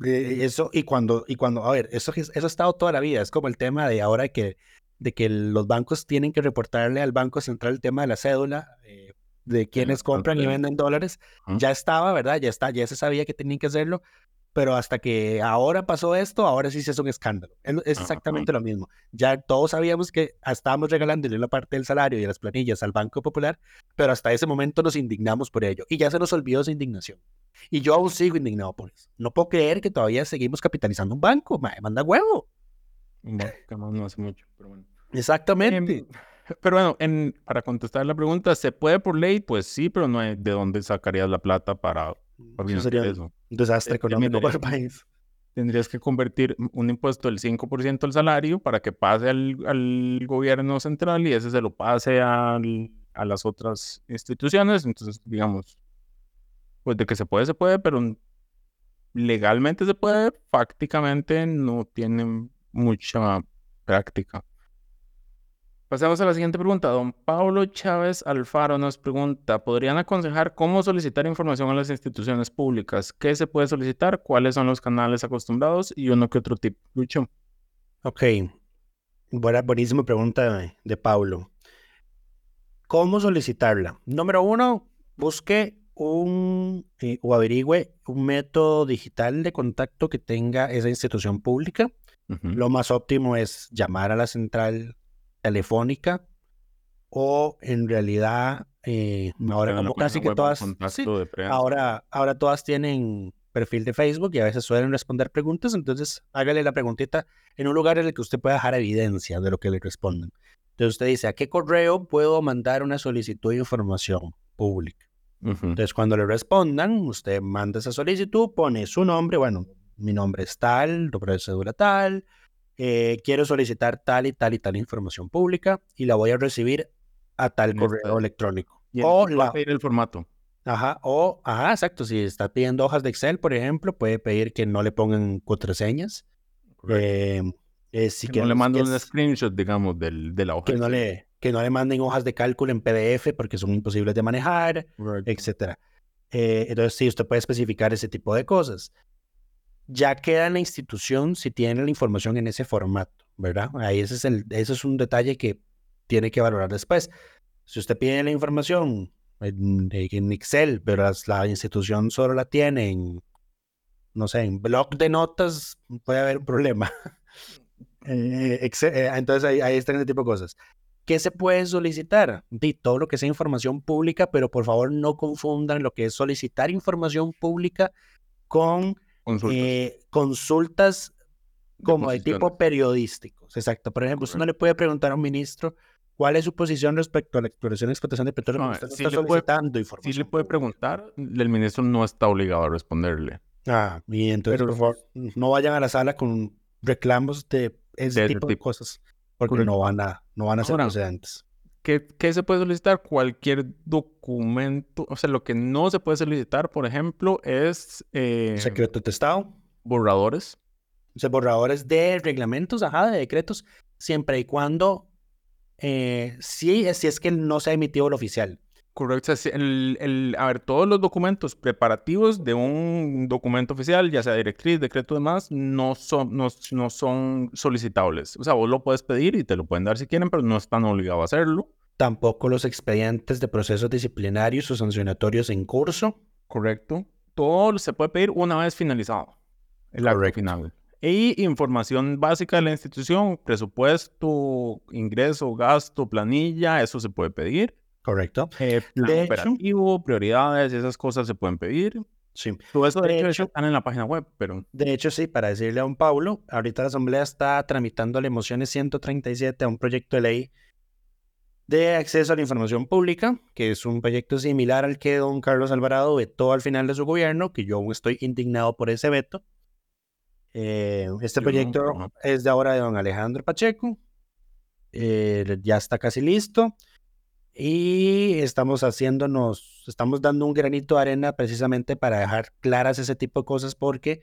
eso, y cuando, y cuando, a ver, eso, eso ha estado toda la vida. Es como el tema de ahora que, de que los bancos tienen que reportarle al Banco Central el tema de la cédula. Eh, de quienes compran y venden dólares, ya estaba, ¿verdad? Ya está, ya se sabía que tenían que hacerlo, pero hasta que ahora pasó esto, ahora sí se es un escándalo. Es, exactamente lo mismo. Ya todos sabíamos que estábamos regalándole una parte del salario y de las planillas al Banco Popular, pero hasta ese momento nos indignamos por ello y ya se nos olvidó esa indignación. Y yo aún sigo indignado por eso. No puedo creer que todavía seguimos capitalizando un banco. Me manda huevo. no hace mucho, pero bueno. Exactamente. Em, pero bueno, en, para contestar la pregunta, ¿se puede por ley? Pues sí, pero no hay de dónde sacarías la plata para, para eso sería un desastre económico para el país. Tendrías que convertir un impuesto del 5% del salario para que pase al, al, gobierno central y ese se lo pase al, a las otras instituciones. Entonces, digamos, pues de que se puede, se puede, pero legalmente se puede, prácticamente no tiene mucha práctica. Pasemos a la siguiente pregunta. Don Pablo Chávez Alfaro nos pregunta, ¿podrían aconsejar cómo solicitar información a las instituciones públicas? ¿Qué se puede solicitar? ¿Cuáles son los canales acostumbrados? Y uno que otro tip. Lucho. Ok. Buena, buenísima pregunta de, Pablo. ¿Cómo solicitarla? Número uno, busque un eh, o averigüe un método digital de contacto que tenga esa institución pública. Lo más óptimo es llamar a la central telefónica o en realidad eh, ahora como casi que todas ahora ahora todas tienen perfil de Facebook y a veces suelen responder preguntas entonces hágale la preguntita en un lugar en el que usted pueda dejar evidencia de lo que le responden. Entonces usted dice a qué correo puedo mandar una solicitud de información pública entonces cuando le respondan usted manda esa solicitud pone su nombre bueno mi nombre es tal de cédula tal eh, quiero solicitar tal y tal y tal información pública y la voy a recibir a tal correo electrónico. o la... pedir el formato. Ajá, o, ajá, exacto. Si está pidiendo hojas de Excel, por ejemplo, puede pedir que no le pongan contraseñas. Eh, eh, si que no le manden un screenshot, digamos, del, de la hoja. Que no, le, que no le manden hojas de cálculo en PDF porque son imposibles de manejar, etcétera. entonces, sí, usted puede especificar ese tipo de cosas ya queda en la institución si tiene la información en ese formato, ¿verdad? Ahí ese es, el, ese es un detalle que tiene que valorar después. Si usted pide la información en, Excel, pero la institución solo la tiene en, no sé, en bloc de notas, puede haber un problema. <laughs> Eh, Excel- eh, entonces ahí, ahí están ese tipo de cosas. ¿Qué se puede solicitar? De todo lo que sea información pública, pero por favor no confundan lo que es solicitar información pública con Consultas. eh, consultas como de tipo periodísticos. Exacto. Por ejemplo, usted no le puede preguntar a un ministro cuál es su posición respecto a la exploración y explotación de petróleo. No, está le puede- información. le puede preguntar, el ministro no está obligado a responderle. Ah, y entonces, por favor, no vayan a la sala con reclamos de ese De tipo de cosas, porque Correcto. no van a, no van a ser procedentes. ¿Qué, qué se puede solicitar? Cualquier documento, o sea, lo que no se puede solicitar, por ejemplo, es eh, Secreto de Estado, borradores. o sea, borradores de reglamentos, ajá, de decretos, siempre y cuando, eh, sí, si es que no se ha emitido el oficial. Correcto. El, el- a ver, todos los documentos preparativos de un documento oficial, ya sea directriz, decreto, demás, no son, no, no son solicitables. O sea, vos lo puedes pedir y te lo pueden dar si quieren, pero no están obligados a hacerlo. Tampoco los expedientes de procesos disciplinarios o sancionatorios en curso. Correcto. Todo se puede pedir una vez finalizado el acto final. Y información básica de la institución, presupuesto, ingreso, gasto, planilla, eso se puede pedir. Correcto. Eh, plan De hecho- operativo, prioridades, esas cosas se pueden pedir. Sí. Todo eso, de, De hecho, hecho- están en la página web, pero De hecho, sí, para decirle a don Paulo, ahorita la Asamblea está tramitando la moción 137 a un proyecto de ley de acceso a la información pública, que es un proyecto similar al que don Carlos Alvarado vetó al final de su gobierno, que yo aún estoy indignado por ese veto. Eh, este Yo no, proyecto ajá. es de ahora de don Alejandro Pacheco. Eh, ya está casi listo. Y estamos haciéndonos, estamos dando un granito de arena precisamente para dejar claras ese tipo de cosas, porque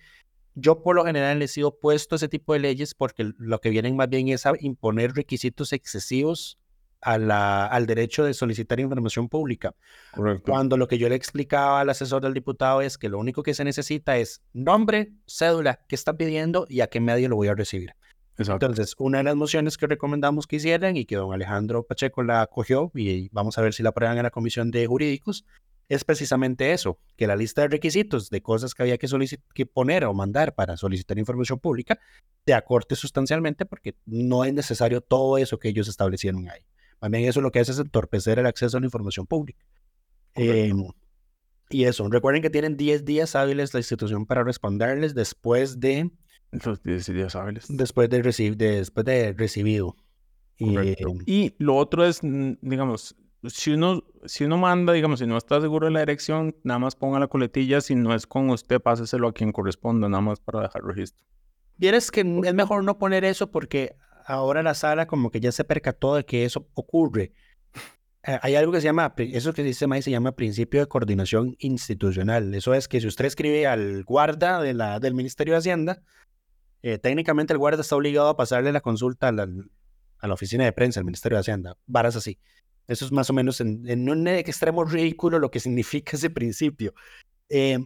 yo por lo general he sido opuesto a ese tipo de leyes porque lo que vienen más bien es a imponer requisitos excesivos a la, al derecho de solicitar información pública. correcto. Cuando lo que yo le explicaba al asesor del diputado es que lo único que se necesita es nombre, cédula, qué está pidiendo y a qué medio lo voy a recibir. Exacto. Entonces, una de las mociones que recomendamos que hicieran y que don Alejandro Pacheco la acogió y vamos a ver si la aprueban en la Comisión de Jurídicos, es precisamente eso, que la lista de requisitos de cosas que había que, que poner o mandar para solicitar información pública te acorte sustancialmente porque no es necesario todo eso que ellos establecieron ahí. Bien eso lo que hace es entorpecer el acceso a la información pública. Eh, y eso, recuerden que tienen 10 días hábiles la institución para responderles después de Los 10 días hábiles. después de, recib- de- después de recibido. Y, Correcto. Y lo otro es, digamos, si uno, si uno manda, digamos, si no está seguro de la dirección, nada más ponga la coletilla. Si no es con usted, páseselo a quien corresponda, nada más para dejar registro. Vieres que es mejor no poner eso porque ahora la sala como que ya se percató de que eso ocurre. Eh, hay algo que se llama, eso que dice May se llama principio de coordinación institucional. Eso es que si usted escribe al guarda de la, del Ministerio de Hacienda, eh, técnicamente el guarda está obligado a pasarle la consulta a la, a la oficina de prensa del Ministerio de Hacienda. Varas así. Eso es más o menos en, en un extremo ridículo lo que <laughs> significa ese principio. Eh,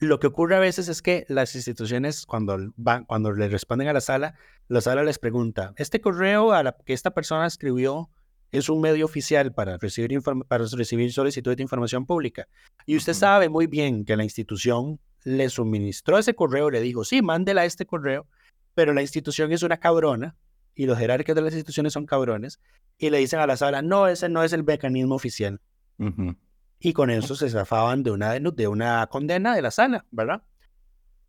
lo que ocurre a veces es que las instituciones, cuando, van, cuando le responden a la sala, la sala les pregunta, ¿este correo a la que esta persona escribió es un medio oficial para recibir, para recibir solicitudes de información pública? Y usted sabe muy bien que la institución le suministró ese correo, le dijo, sí, mándela a este correo, pero la institución es una cabrona y los jerarcas de las instituciones son cabrones y le dicen a la sala, no, ese no es el mecanismo oficial. Ujú. Y con eso se zafaban de una, de una condena de la sala, ¿verdad?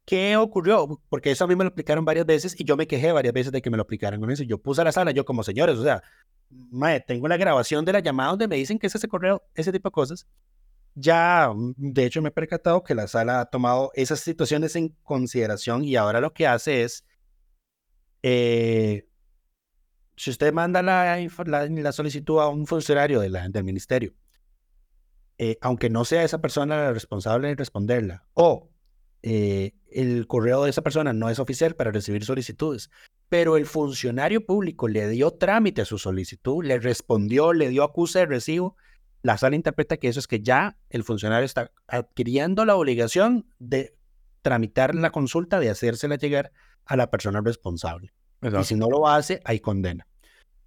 ¿Qué ocurrió? Porque eso a mí me lo aplicaron varias veces y yo me quejé varias veces de que me lo aplicaran con eso. Yo puse a la sala, yo como señores, o sea, mae, tengo la grabación de la llamada donde me dicen que es ese correo, ese tipo de cosas. Ya, mm, de hecho, me he percatado que la sala ha tomado esas situaciones en consideración y ahora lo que hace es, eh, si usted manda la, la, la solicitud a un funcionario de la- del ministerio, eh, aunque no sea esa persona la responsable de responderla, o eh, el correo de esa persona no es oficial para recibir solicitudes, pero el funcionario público le dio trámite a su solicitud, le respondió, le dio acuse de recibo, la sala interpreta que eso es que ya el funcionario está adquiriendo la obligación de tramitar la consulta, de hacérsela llegar a la persona responsable. Y si no lo hace, hay condena.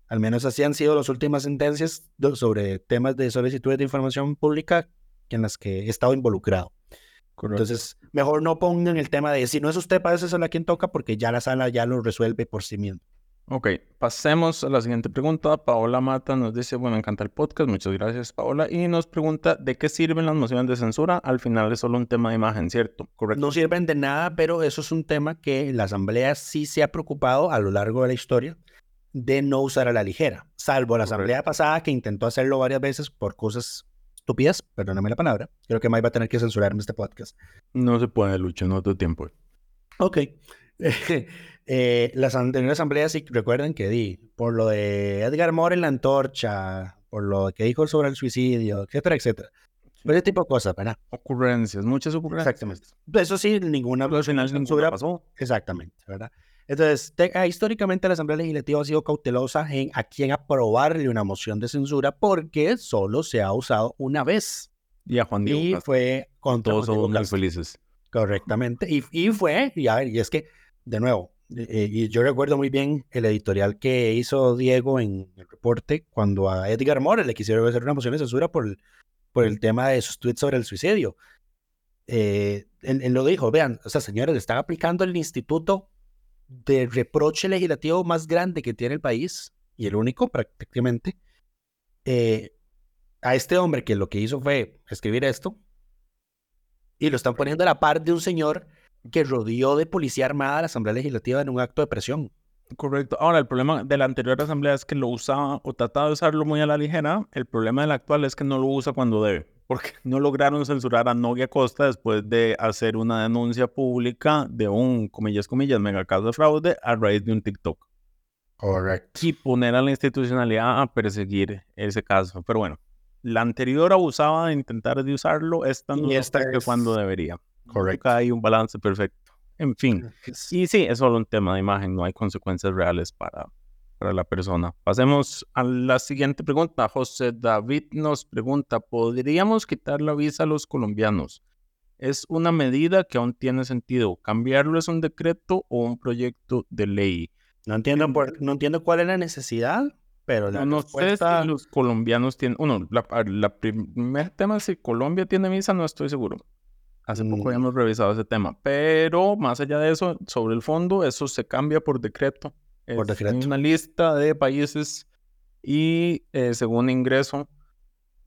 Al menos así han sido las últimas sentencias sobre temas de solicitudes de información pública en las que he estado involucrado. Entonces, mejor no pongan el tema de si no es usted, para eso a quien toca, porque ya la sala ya lo resuelve por sí mismo. Ok, pasemos a la siguiente pregunta. Paola Mata nos dice, bueno, me encanta el podcast, muchas gracias Paola, y nos pregunta, ¿de qué sirven las mociones de censura? Al final es solo un tema de imagen, ¿cierto? Correcto. No sirven de nada, pero eso es un tema que la Asamblea sí se ha preocupado a lo largo de la historia de no usar a la ligera, salvo la Asamblea pasada que intentó hacerlo varias veces por cosas estúpidas, perdóname la palabra. Creo que Mike va a tener que censurarme este podcast. No se puede, Lucho, no otro tiempo. Ok. <laughs> eh, las anteriores asambleas, sí, recuerden que di, por lo de Edgar Moore en la antorcha, por lo que dijo sobre el suicidio, etcétera, etcétera. Ese tipo de cosas, ¿verdad? Ocurrencias, muchas ocurrencias. Exactamente. Eso sí, ninguna Pero al final censura pasó. Exactamente, ¿verdad? Entonces, ah, históricamente la Asamblea Legislativa ha sido cautelosa en a quién aprobarle una moción de censura porque solo se ha usado una vez. Y a Juan Diego. Y fue con Todos somos muy felices. Correctamente. Y, y, fue, y a ver, y es que, de nuevo, eh, y yo recuerdo muy bien el editorial que hizo Diego en el reporte cuando a Edgar Moore le quisieron hacer una moción de censura por, por el tema de sus tweets sobre el suicidio. Eh, él, lo dijo, vean, o sea, señores, le están aplicando el instituto de reproche legislativo más grande que tiene el país, y el único prácticamente, eh, a este hombre que lo que hizo fue escribir esto, y lo están poniendo a la par de un señor que rodeó de policía armada a la Asamblea Legislativa en un acto de presión. Correcto. Ahora, el problema de la anterior asamblea es que lo usaba o trataba de usarlo muy a la ligera. El problema del actual es que no lo usa cuando debe, porque <laughs> no lograron censurar a Noguia Costa después de hacer una denuncia pública de un, comillas, comillas, mega caso de fraude a raíz de un TikTok. Correcto. Y poner a la institucionalidad a perseguir ese caso. Pero bueno, la anterior abusaba de intentar de usarlo, esta no está que cuando debería. Correcto. hay un balance perfecto. En fin, y sí, es solo un tema de imagen, no hay consecuencias reales para, para la persona. Pasemos a la siguiente pregunta. José David nos pregunta, ¿podríamos quitar la visa a los colombianos? ¿Es una medida que aún tiene sentido? ¿Cambiarlo es un decreto o un proyecto de ley? No entiendo, por, no entiendo cuál es la necesidad, pero la no, sé si los colombianos tienen... Uno, la, la primer tema, si Colombia tiene visa, no estoy seguro. Hace poco ya mm. hemos revisado ese tema, pero más allá de eso, sobre el fondo, eso se cambia por decreto. Por decreto. Hay una lista de países y eh, según ingreso,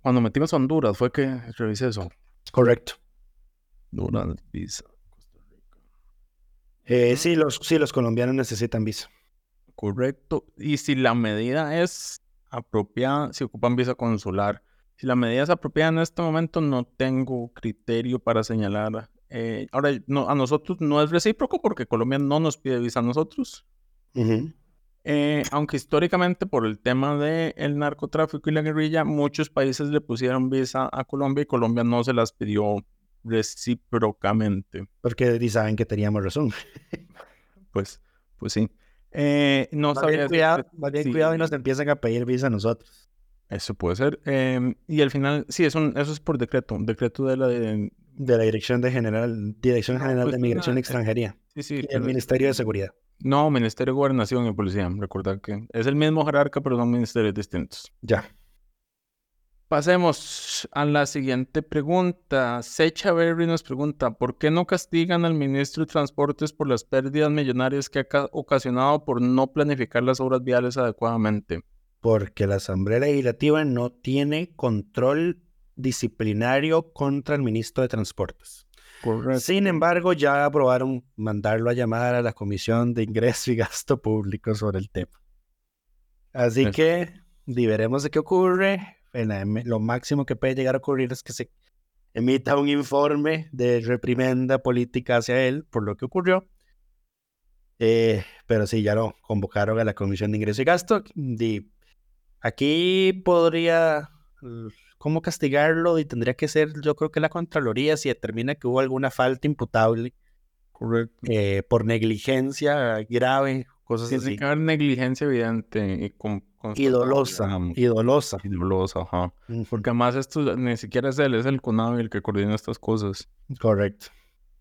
cuando metimos a Honduras fue que revisé eso. Correcto. Honduras, visa, Costa Rica. Eh, sí, los, sí, los colombianos necesitan visa. Correcto. Y si la medida es apropiada, si ocupan visa consular, si la medida es apropiada en este momento, no tengo criterio para señalar. Eh, ahora, no, a nosotros no es recíproco porque Colombia no nos pide visa a nosotros. Eh, aunque históricamente por el tema del narcotráfico y la guerrilla, muchos países le pusieron visa a Colombia y Colombia no se las pidió recíprocamente. Porque saben que teníamos razón. <laughs> pues, pues sí. Eh, no sabía cuidado, cuidado y nos empiezan a pedir visa a nosotros. Eso puede ser. Em, y al final, sí, eso, eso es por decreto, un decreto de la... De, la Dirección de General, Dirección General pues, de Migración y Extranjería. Sí, sí. Y el Ministerio de Seguridad. No, Ministerio de Gobernación y Policía. Recuerda que es el mismo jerarca, pero son ministerios distintos. Ya. Pasemos a la siguiente pregunta. Secha Berry nos pregunta, ¿por qué no castigan al ministro de Transportes por las pérdidas millonarias que ha ocasionado por no planificar las obras viales adecuadamente? porque la Asamblea Legislativa no tiene control disciplinario contra el ministro de Transportes. Sin embargo, ya aprobaron mandarlo a llamar a la Comisión de Ingreso y Gasto Público sobre el tema. Así que veremos de qué ocurre. Lo máximo que puede llegar a ocurrir es que se emita un informe de reprimenda política hacia él por lo que ocurrió. Eh, pero sí, ya lo convocaron a la Comisión de Ingreso y Gasto. Y Aquí podría, ¿cómo castigarlo? Y tendría que ser, yo creo que la Contraloría, si determina que hubo alguna falta imputable eh, por negligencia grave, cosas así. Tiene que haber negligencia evidente y, con, y dolosa. Y dolosa. Y dolosa, ajá. Porque además esto ni siquiera es él, es el CONAVI el que coordina estas cosas. Correcto.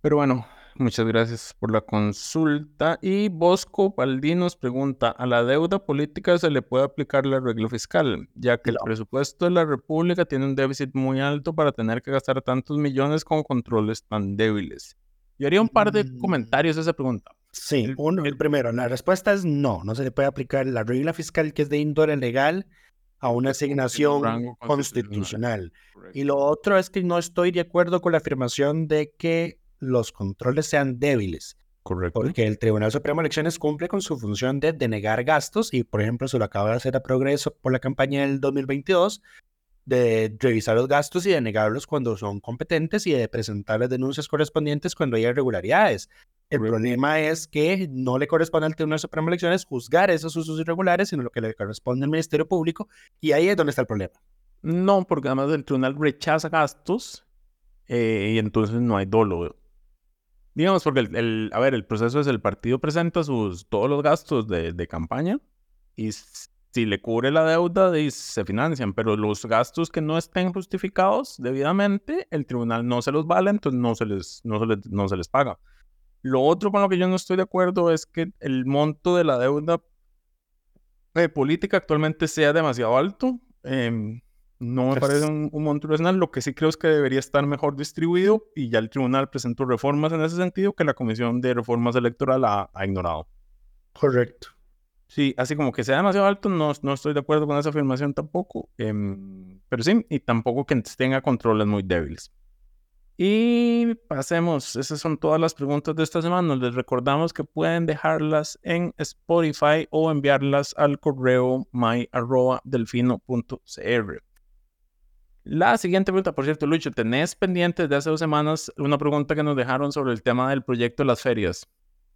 Pero bueno, Muchas gracias por la consulta. Y Bosco Paldi nos pregunta, ¿a la deuda política se le puede aplicar la regla fiscal? Ya que el presupuesto de la República tiene un déficit muy alto para tener que gastar tantos millones con controles tan débiles. Yo haría un par de Mm. comentarios a esa pregunta. Sí, uno, el primero, la respuesta es no, no se le puede aplicar la regla fiscal que es de índole legal a una asignación constitucional. Y lo otro es que no estoy de acuerdo con la afirmación de que los controles sean débiles, Correcto. porque el Tribunal Supremo de Elecciones cumple con su función de denegar gastos y, por ejemplo, se lo acaba de hacer a Progreso por la campaña del 2022 de revisar los gastos y denegarlos cuando son competentes y de presentar las denuncias correspondientes cuando hay irregularidades. El problema es que no le corresponde al Tribunal Supremo de Elecciones juzgar esos usos irregulares, sino lo que le corresponde al Ministerio Público, y ahí es donde está el problema. No, porque además el tribunal rechaza gastos eh, y entonces no hay dolo. Digamos, porque el, el- a ver, el proceso es el partido presenta sus, todos los gastos de, de campaña y si le cubre la deuda se financian, pero los gastos que no estén justificados debidamente, el tribunal no se los vale, entonces no se les, no se les, no se les paga. Lo otro con lo que yo no estoy de acuerdo es que el monto de la deuda eh, política actualmente sea demasiado alto. Em, no me Pues- parece un, un monto racional. Lo que sí creo es que debería estar mejor distribuido y ya el tribunal presentó reformas en ese sentido que la Comisión de Reformas Electoral ha, ha ignorado. Correcto. Sí, así como que sea demasiado alto, no, no estoy de acuerdo con esa afirmación tampoco. em, pero sí, y tampoco que tenga controles muy débiles. Y pasemos, esas son todas las preguntas de esta semana. Les recordamos que pueden dejarlas en Spotify o enviarlas al correo my.delfino.cr. La siguiente pregunta, por cierto, Lucho, tenés pendientes de hace dos semanas una pregunta que nos dejaron sobre el tema del proyecto de las ferias.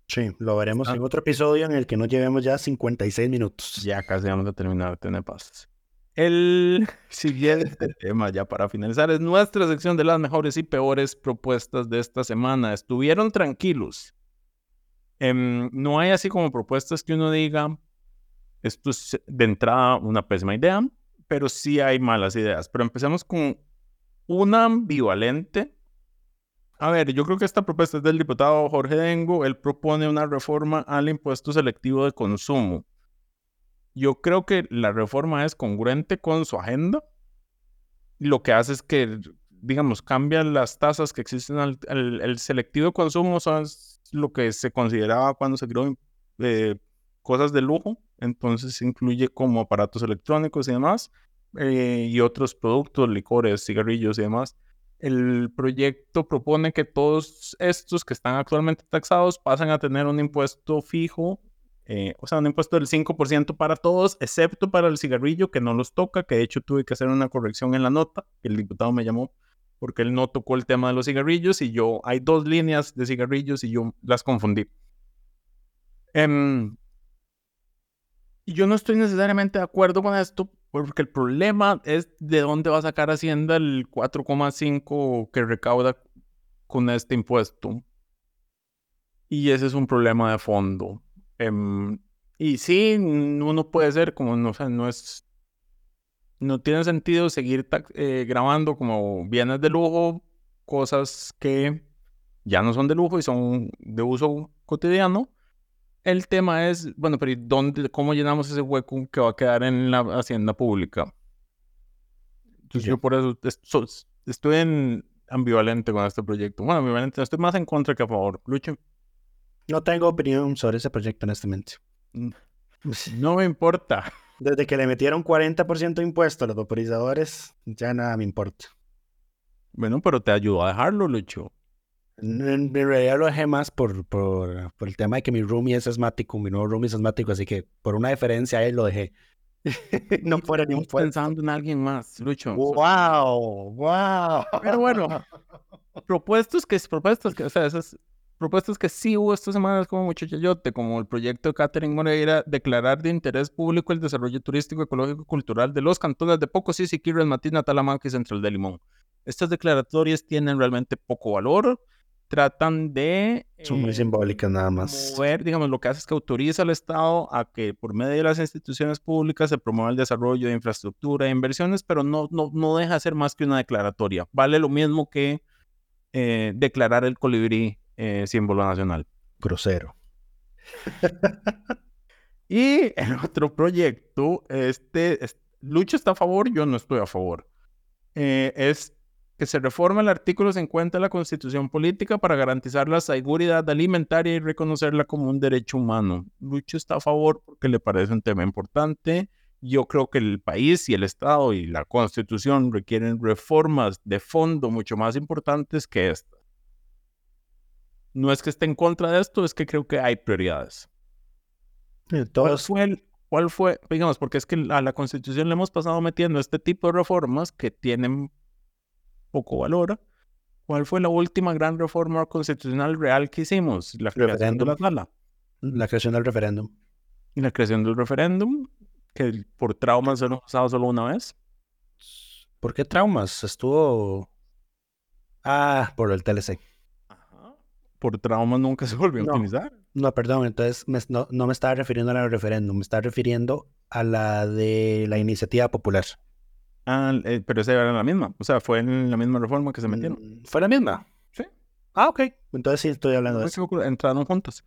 Sí, lo veremos Ah. en otro episodio en el que nos llevemos ya 56 minutos. Ya casi vamos a terminar, tener paz. El <laughs> siguiente tema, ya para finalizar, es nuestra sección de las mejores y peores propuestas de esta semana. ¿Estuvieron tranquilos? Em, no hay así como propuestas que uno diga, esto es de entrada una pésima idea, pero sí hay malas ideas. Pero empecemos con una ambivalente. A ver, yo creo que esta propuesta es del diputado Jorge Dengo. Él propone una reforma al impuesto selectivo de consumo. Yo creo que la reforma es congruente con su agenda. Lo que hace es que, digamos, cambian las tasas que existen al, al- el selectivo de consumo, son lo que se consideraba cuando se creó eh, cosas de lujo. Entonces incluye como aparatos electrónicos y demás, eh, y otros productos, licores, cigarrillos y demás. El proyecto propone que todos estos que están actualmente taxados pasen a tener un impuesto fijo eh, o sea, un impuesto del 5% para todos, excepto para el cigarrillo, que no los toca, que de hecho tuve que hacer una corrección en la nota, que el diputado me llamó, porque él no tocó el tema de los cigarrillos y yo, hay dos líneas de cigarrillos y yo las confundí. Em, y yo no estoy necesariamente de acuerdo con esto, porque el problema es de dónde va a sacar Hacienda el 4,5 que recauda con este impuesto. Y ese es un problema de fondo. Em, y sí, uno puede ser como, no, o sea, no es, no tiene sentido seguir eh, grabando como bienes de lujo, cosas que ya no son de lujo y son de uso cotidiano. El tema es, bueno, pero ¿y dónde, cómo llenamos ese hueco que va a quedar en la hacienda pública? Entonces yo por eso es- so- estoy en ambivalente con este proyecto. Bueno, ambivalente, estoy más en contra que a favor. Lucho. No tengo opinión sobre ese proyecto honestamente. <laughs> No me importa. Desde que le metieron 40% de impuesto a los vaporizadores, ya nada me importa. Bueno, pero te ayudó a dejarlo, Lucho. En, realidad lo dejé más por, por, por el tema de que mi roomie es asmático, mi nuevo roomie es asmático, así que por una diferencia a él lo dejé. <laughs> no fuera ni un Estamos pensando en alguien más, Lucho. ¡Wow! ¡Wow! Pero bueno, <laughs> propuestas que, propuestas que, o sea, esas propuestas que sí hubo esta semana es como mucho chayote, como el proyecto de Catherine Moreira, declarar de interés público el desarrollo turístico, ecológico y cultural de los cantones de Pocosí, Siquirres, Matina, Talamanca y Central de Limón. Estas declaratorias tienen realmente poco valor, tratan de... Son muy eh, simbólicas nada más. mover, digamos, lo que hace es que autoriza al Estado a que por medio de las instituciones públicas se promueva el desarrollo de infraestructura e inversiones, pero no, no, no deja de ser más que una declaratoria. Vale lo mismo que eh, declarar el colibrí eh, símbolo nacional. Grosero. <laughs> y el otro proyecto, este, Lucho está a favor, yo no estoy a favor. Eh, es que se reforme el artículo 50 de la Constitución Política para garantizar la seguridad alimentaria y reconocerla como un derecho humano. Lucho está a favor porque le parece un tema importante. Yo creo que el país y el Estado y la Constitución requieren reformas de fondo mucho más importantes que esta. No es que esté en contra de esto, es que creo que hay prioridades. ¿Cuál fue, ¿Cuál fue? Digamos, porque es que a la Constitución le hemos pasado metiendo este tipo de reformas que tienen poco valor. ¿Cuál fue la última gran reforma constitucional real que hicimos? La creación de la sala. La creación del referéndum. Y la creación del referéndum, que por traumas se nos pasado solo una vez. ¿Por qué traumas? Estuvo. Ah, por el TLC. Ajá. Por traumas nunca se volvió a utilizar. No, perdón, entonces no, no, me estaba refiriendo a la referéndum, me estaba refiriendo a la de la iniciativa popular. Ah, eh, pero esa era la misma. O sea, fue en la misma reforma que se metieron. Mm, ¿Fue la misma? Sí. Ah, ok. Entonces sí estoy hablando de eso. Entraron juntas.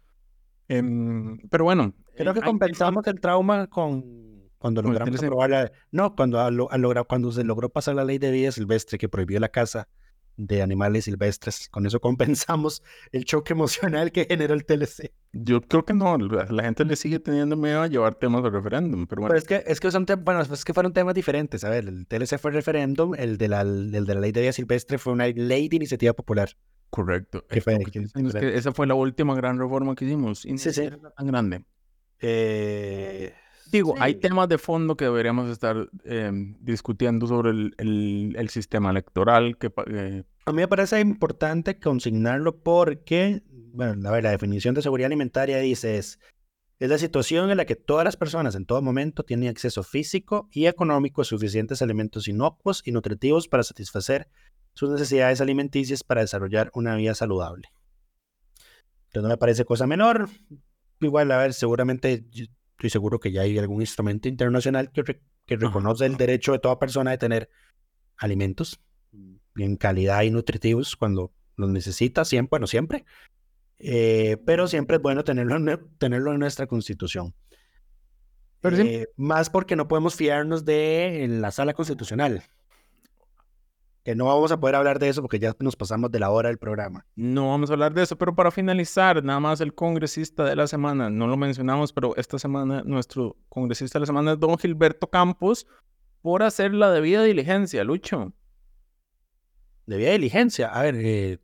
Em, pero bueno. Creo que compensamos el trauma con cuando logramos aprobar la... No, cuando, a, cuando se logró pasar la ley de vida silvestre que prohibió la caza de animales silvestres. Con eso <laughs> compensamos el choque emocional que generó el TLC. Yo creo que no, la gente le sigue teniendo miedo a llevar temas de referéndum, pero bueno. es que, es que son bueno, es que fueron temas diferentes. A ver, el TLC fue referéndum, el de la, el de la ley de vida silvestre fue una ley de iniciativa popular. Correcto. esa fue la última gran reforma que hicimos. Sí, sí. Tan grande. Eh, Digo, hay temas de fondo que deberíamos estar em, discutiendo sobre el, el, sistema electoral. Que, eh, A mí me parece importante consignarlo porque, bueno, a ver, la definición de seguridad alimentaria dice es, es la situación en la que todas las personas en todo momento tienen acceso físico y económico a suficientes alimentos inocuos y nutritivos para satisfacer sus necesidades alimenticias para desarrollar una vida saludable. Entonces no me parece cosa menor. Igual, a ver, seguramente Estoy seguro que ya hay algún instrumento internacional que, que reconoce el derecho de toda persona de tener alimentos en calidad y nutritivos cuando los necesita, siempre, bueno, siempre. Eh, pero siempre es bueno tenerlo en, tenerlo en nuestra constitución. Eh, más porque no podemos fiarnos de la sala constitucional que no vamos a poder hablar de eso porque ya nos pasamos de la hora del programa. No vamos a hablar de eso, pero para finalizar, nada más el congresista de la semana, no lo mencionamos, pero esta semana nuestro congresista de la semana es don Gilberto Campos por hacer la debida diligencia, Lucho. Debida diligencia, a ver, eh,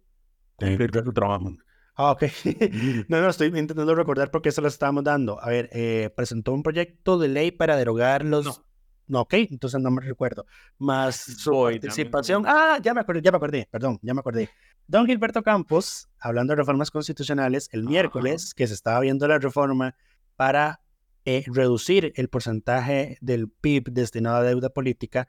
su trabajo. Ah, ok. <laughs> no, no, estoy intentando recordar por qué se lo estábamos dando. A ver, eh, presentó un proyecto de ley para derogar los... No, ok, entonces no me recuerdo. Más su participación. Ah, ya me acordé, ya me acordé, perdón, ya me acordé. Don Gilberto Campos, hablando de reformas constitucionales, el miércoles que se estaba viendo la reforma para eh, reducir el porcentaje del PIB destinado a deuda política,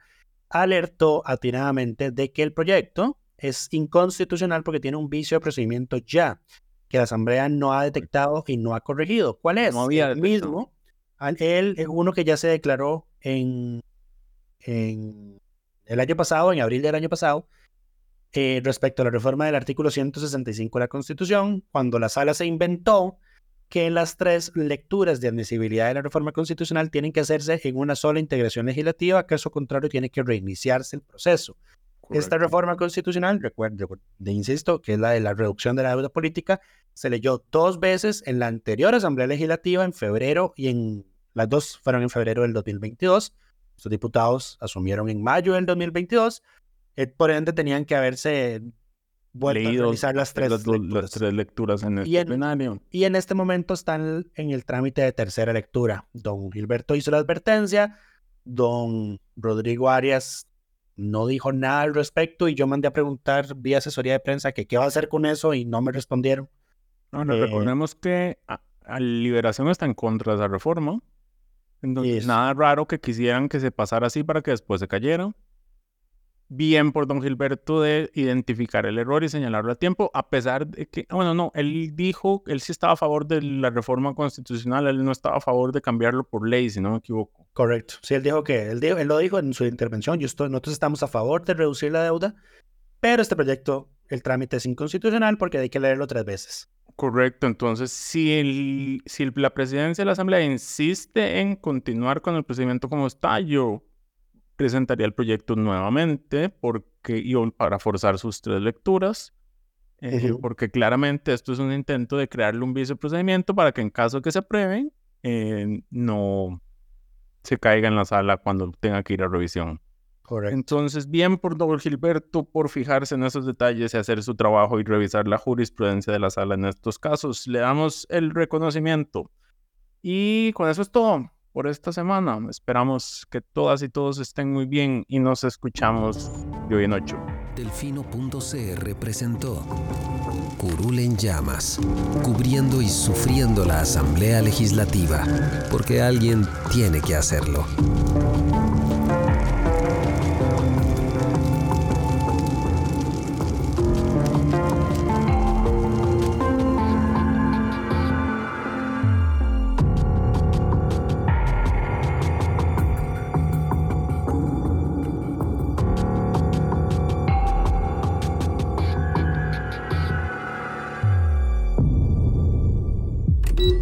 alertó atinadamente de que el proyecto es inconstitucional porque tiene un vicio de procedimiento ya, que la Asamblea no ha detectado y no ha corregido. ¿Cuál es? No había el mismo. Él es uno que ya se declaró en, el año pasado, en abril del año pasado, eh, respecto a la reforma del artículo 165 de la Constitución, cuando la sala se inventó que las tres lecturas de admisibilidad de la reforma constitucional tienen que hacerse en una sola integración legislativa, caso contrario tiene que reiniciarse el proceso. Esta reforma constitucional, recuerdo, de insisto, que es la de la reducción de la deuda política, se leyó dos veces en la anterior Asamblea Legislativa, en febrero y en las dos fueron en febrero del 2022. Los diputados asumieron en mayo del 2022. Eh, por ende, tenían que haberse vuelto a realizar las tres, lecturas. en el y plenario. Y en este momento están en el trámite de tercera lectura. Don Gilberto hizo la advertencia. Don Rodrigo Arias no dijo nada al respecto y yo mandé a preguntar vía asesoría de prensa que qué va a hacer con eso y no me respondieron. No, eh, recordemos que a, Liberación está en contra de esa reforma. Entonces, nada raro que quisieran que se pasara así para que después se cayera. Bien por don Gilberto de identificar el error y señalarlo a tiempo, a pesar de que, bueno, no, él dijo, él sí estaba a favor de la reforma constitucional, él no estaba a favor de cambiarlo por ley, si no me equivoco. Correcto. Sí, él dijo que, él, dijo, él lo dijo en su intervención, yo estoy, nosotros estamos a favor de reducir la deuda, pero este proyecto el trámite es inconstitucional porque hay que leerlo tres veces. Correcto, entonces si, el, si la presidencia de la Asamblea insiste en continuar con el procedimiento como está, yo presentaría el proyecto nuevamente porque, y para forzar sus tres lecturas, eh, porque claramente esto es un intento de crearle un viceprocedimiento para que en caso de que se aprueben, eh, no se caiga en la sala cuando tenga que ir a revisión. Entonces, bien por don Gilberto por fijarse en esos detalles y hacer su trabajo y revisar la jurisprudencia de la sala en estos casos. Le damos el reconocimiento. Y con eso es todo por esta semana. Esperamos que todas y todos estén muy bien y nos escuchamos de hoy en ocho. Delfino.cr presentó Curul en llamas, cubriendo y sufriendo la Asamblea Legislativa, porque alguien tiene que hacerlo.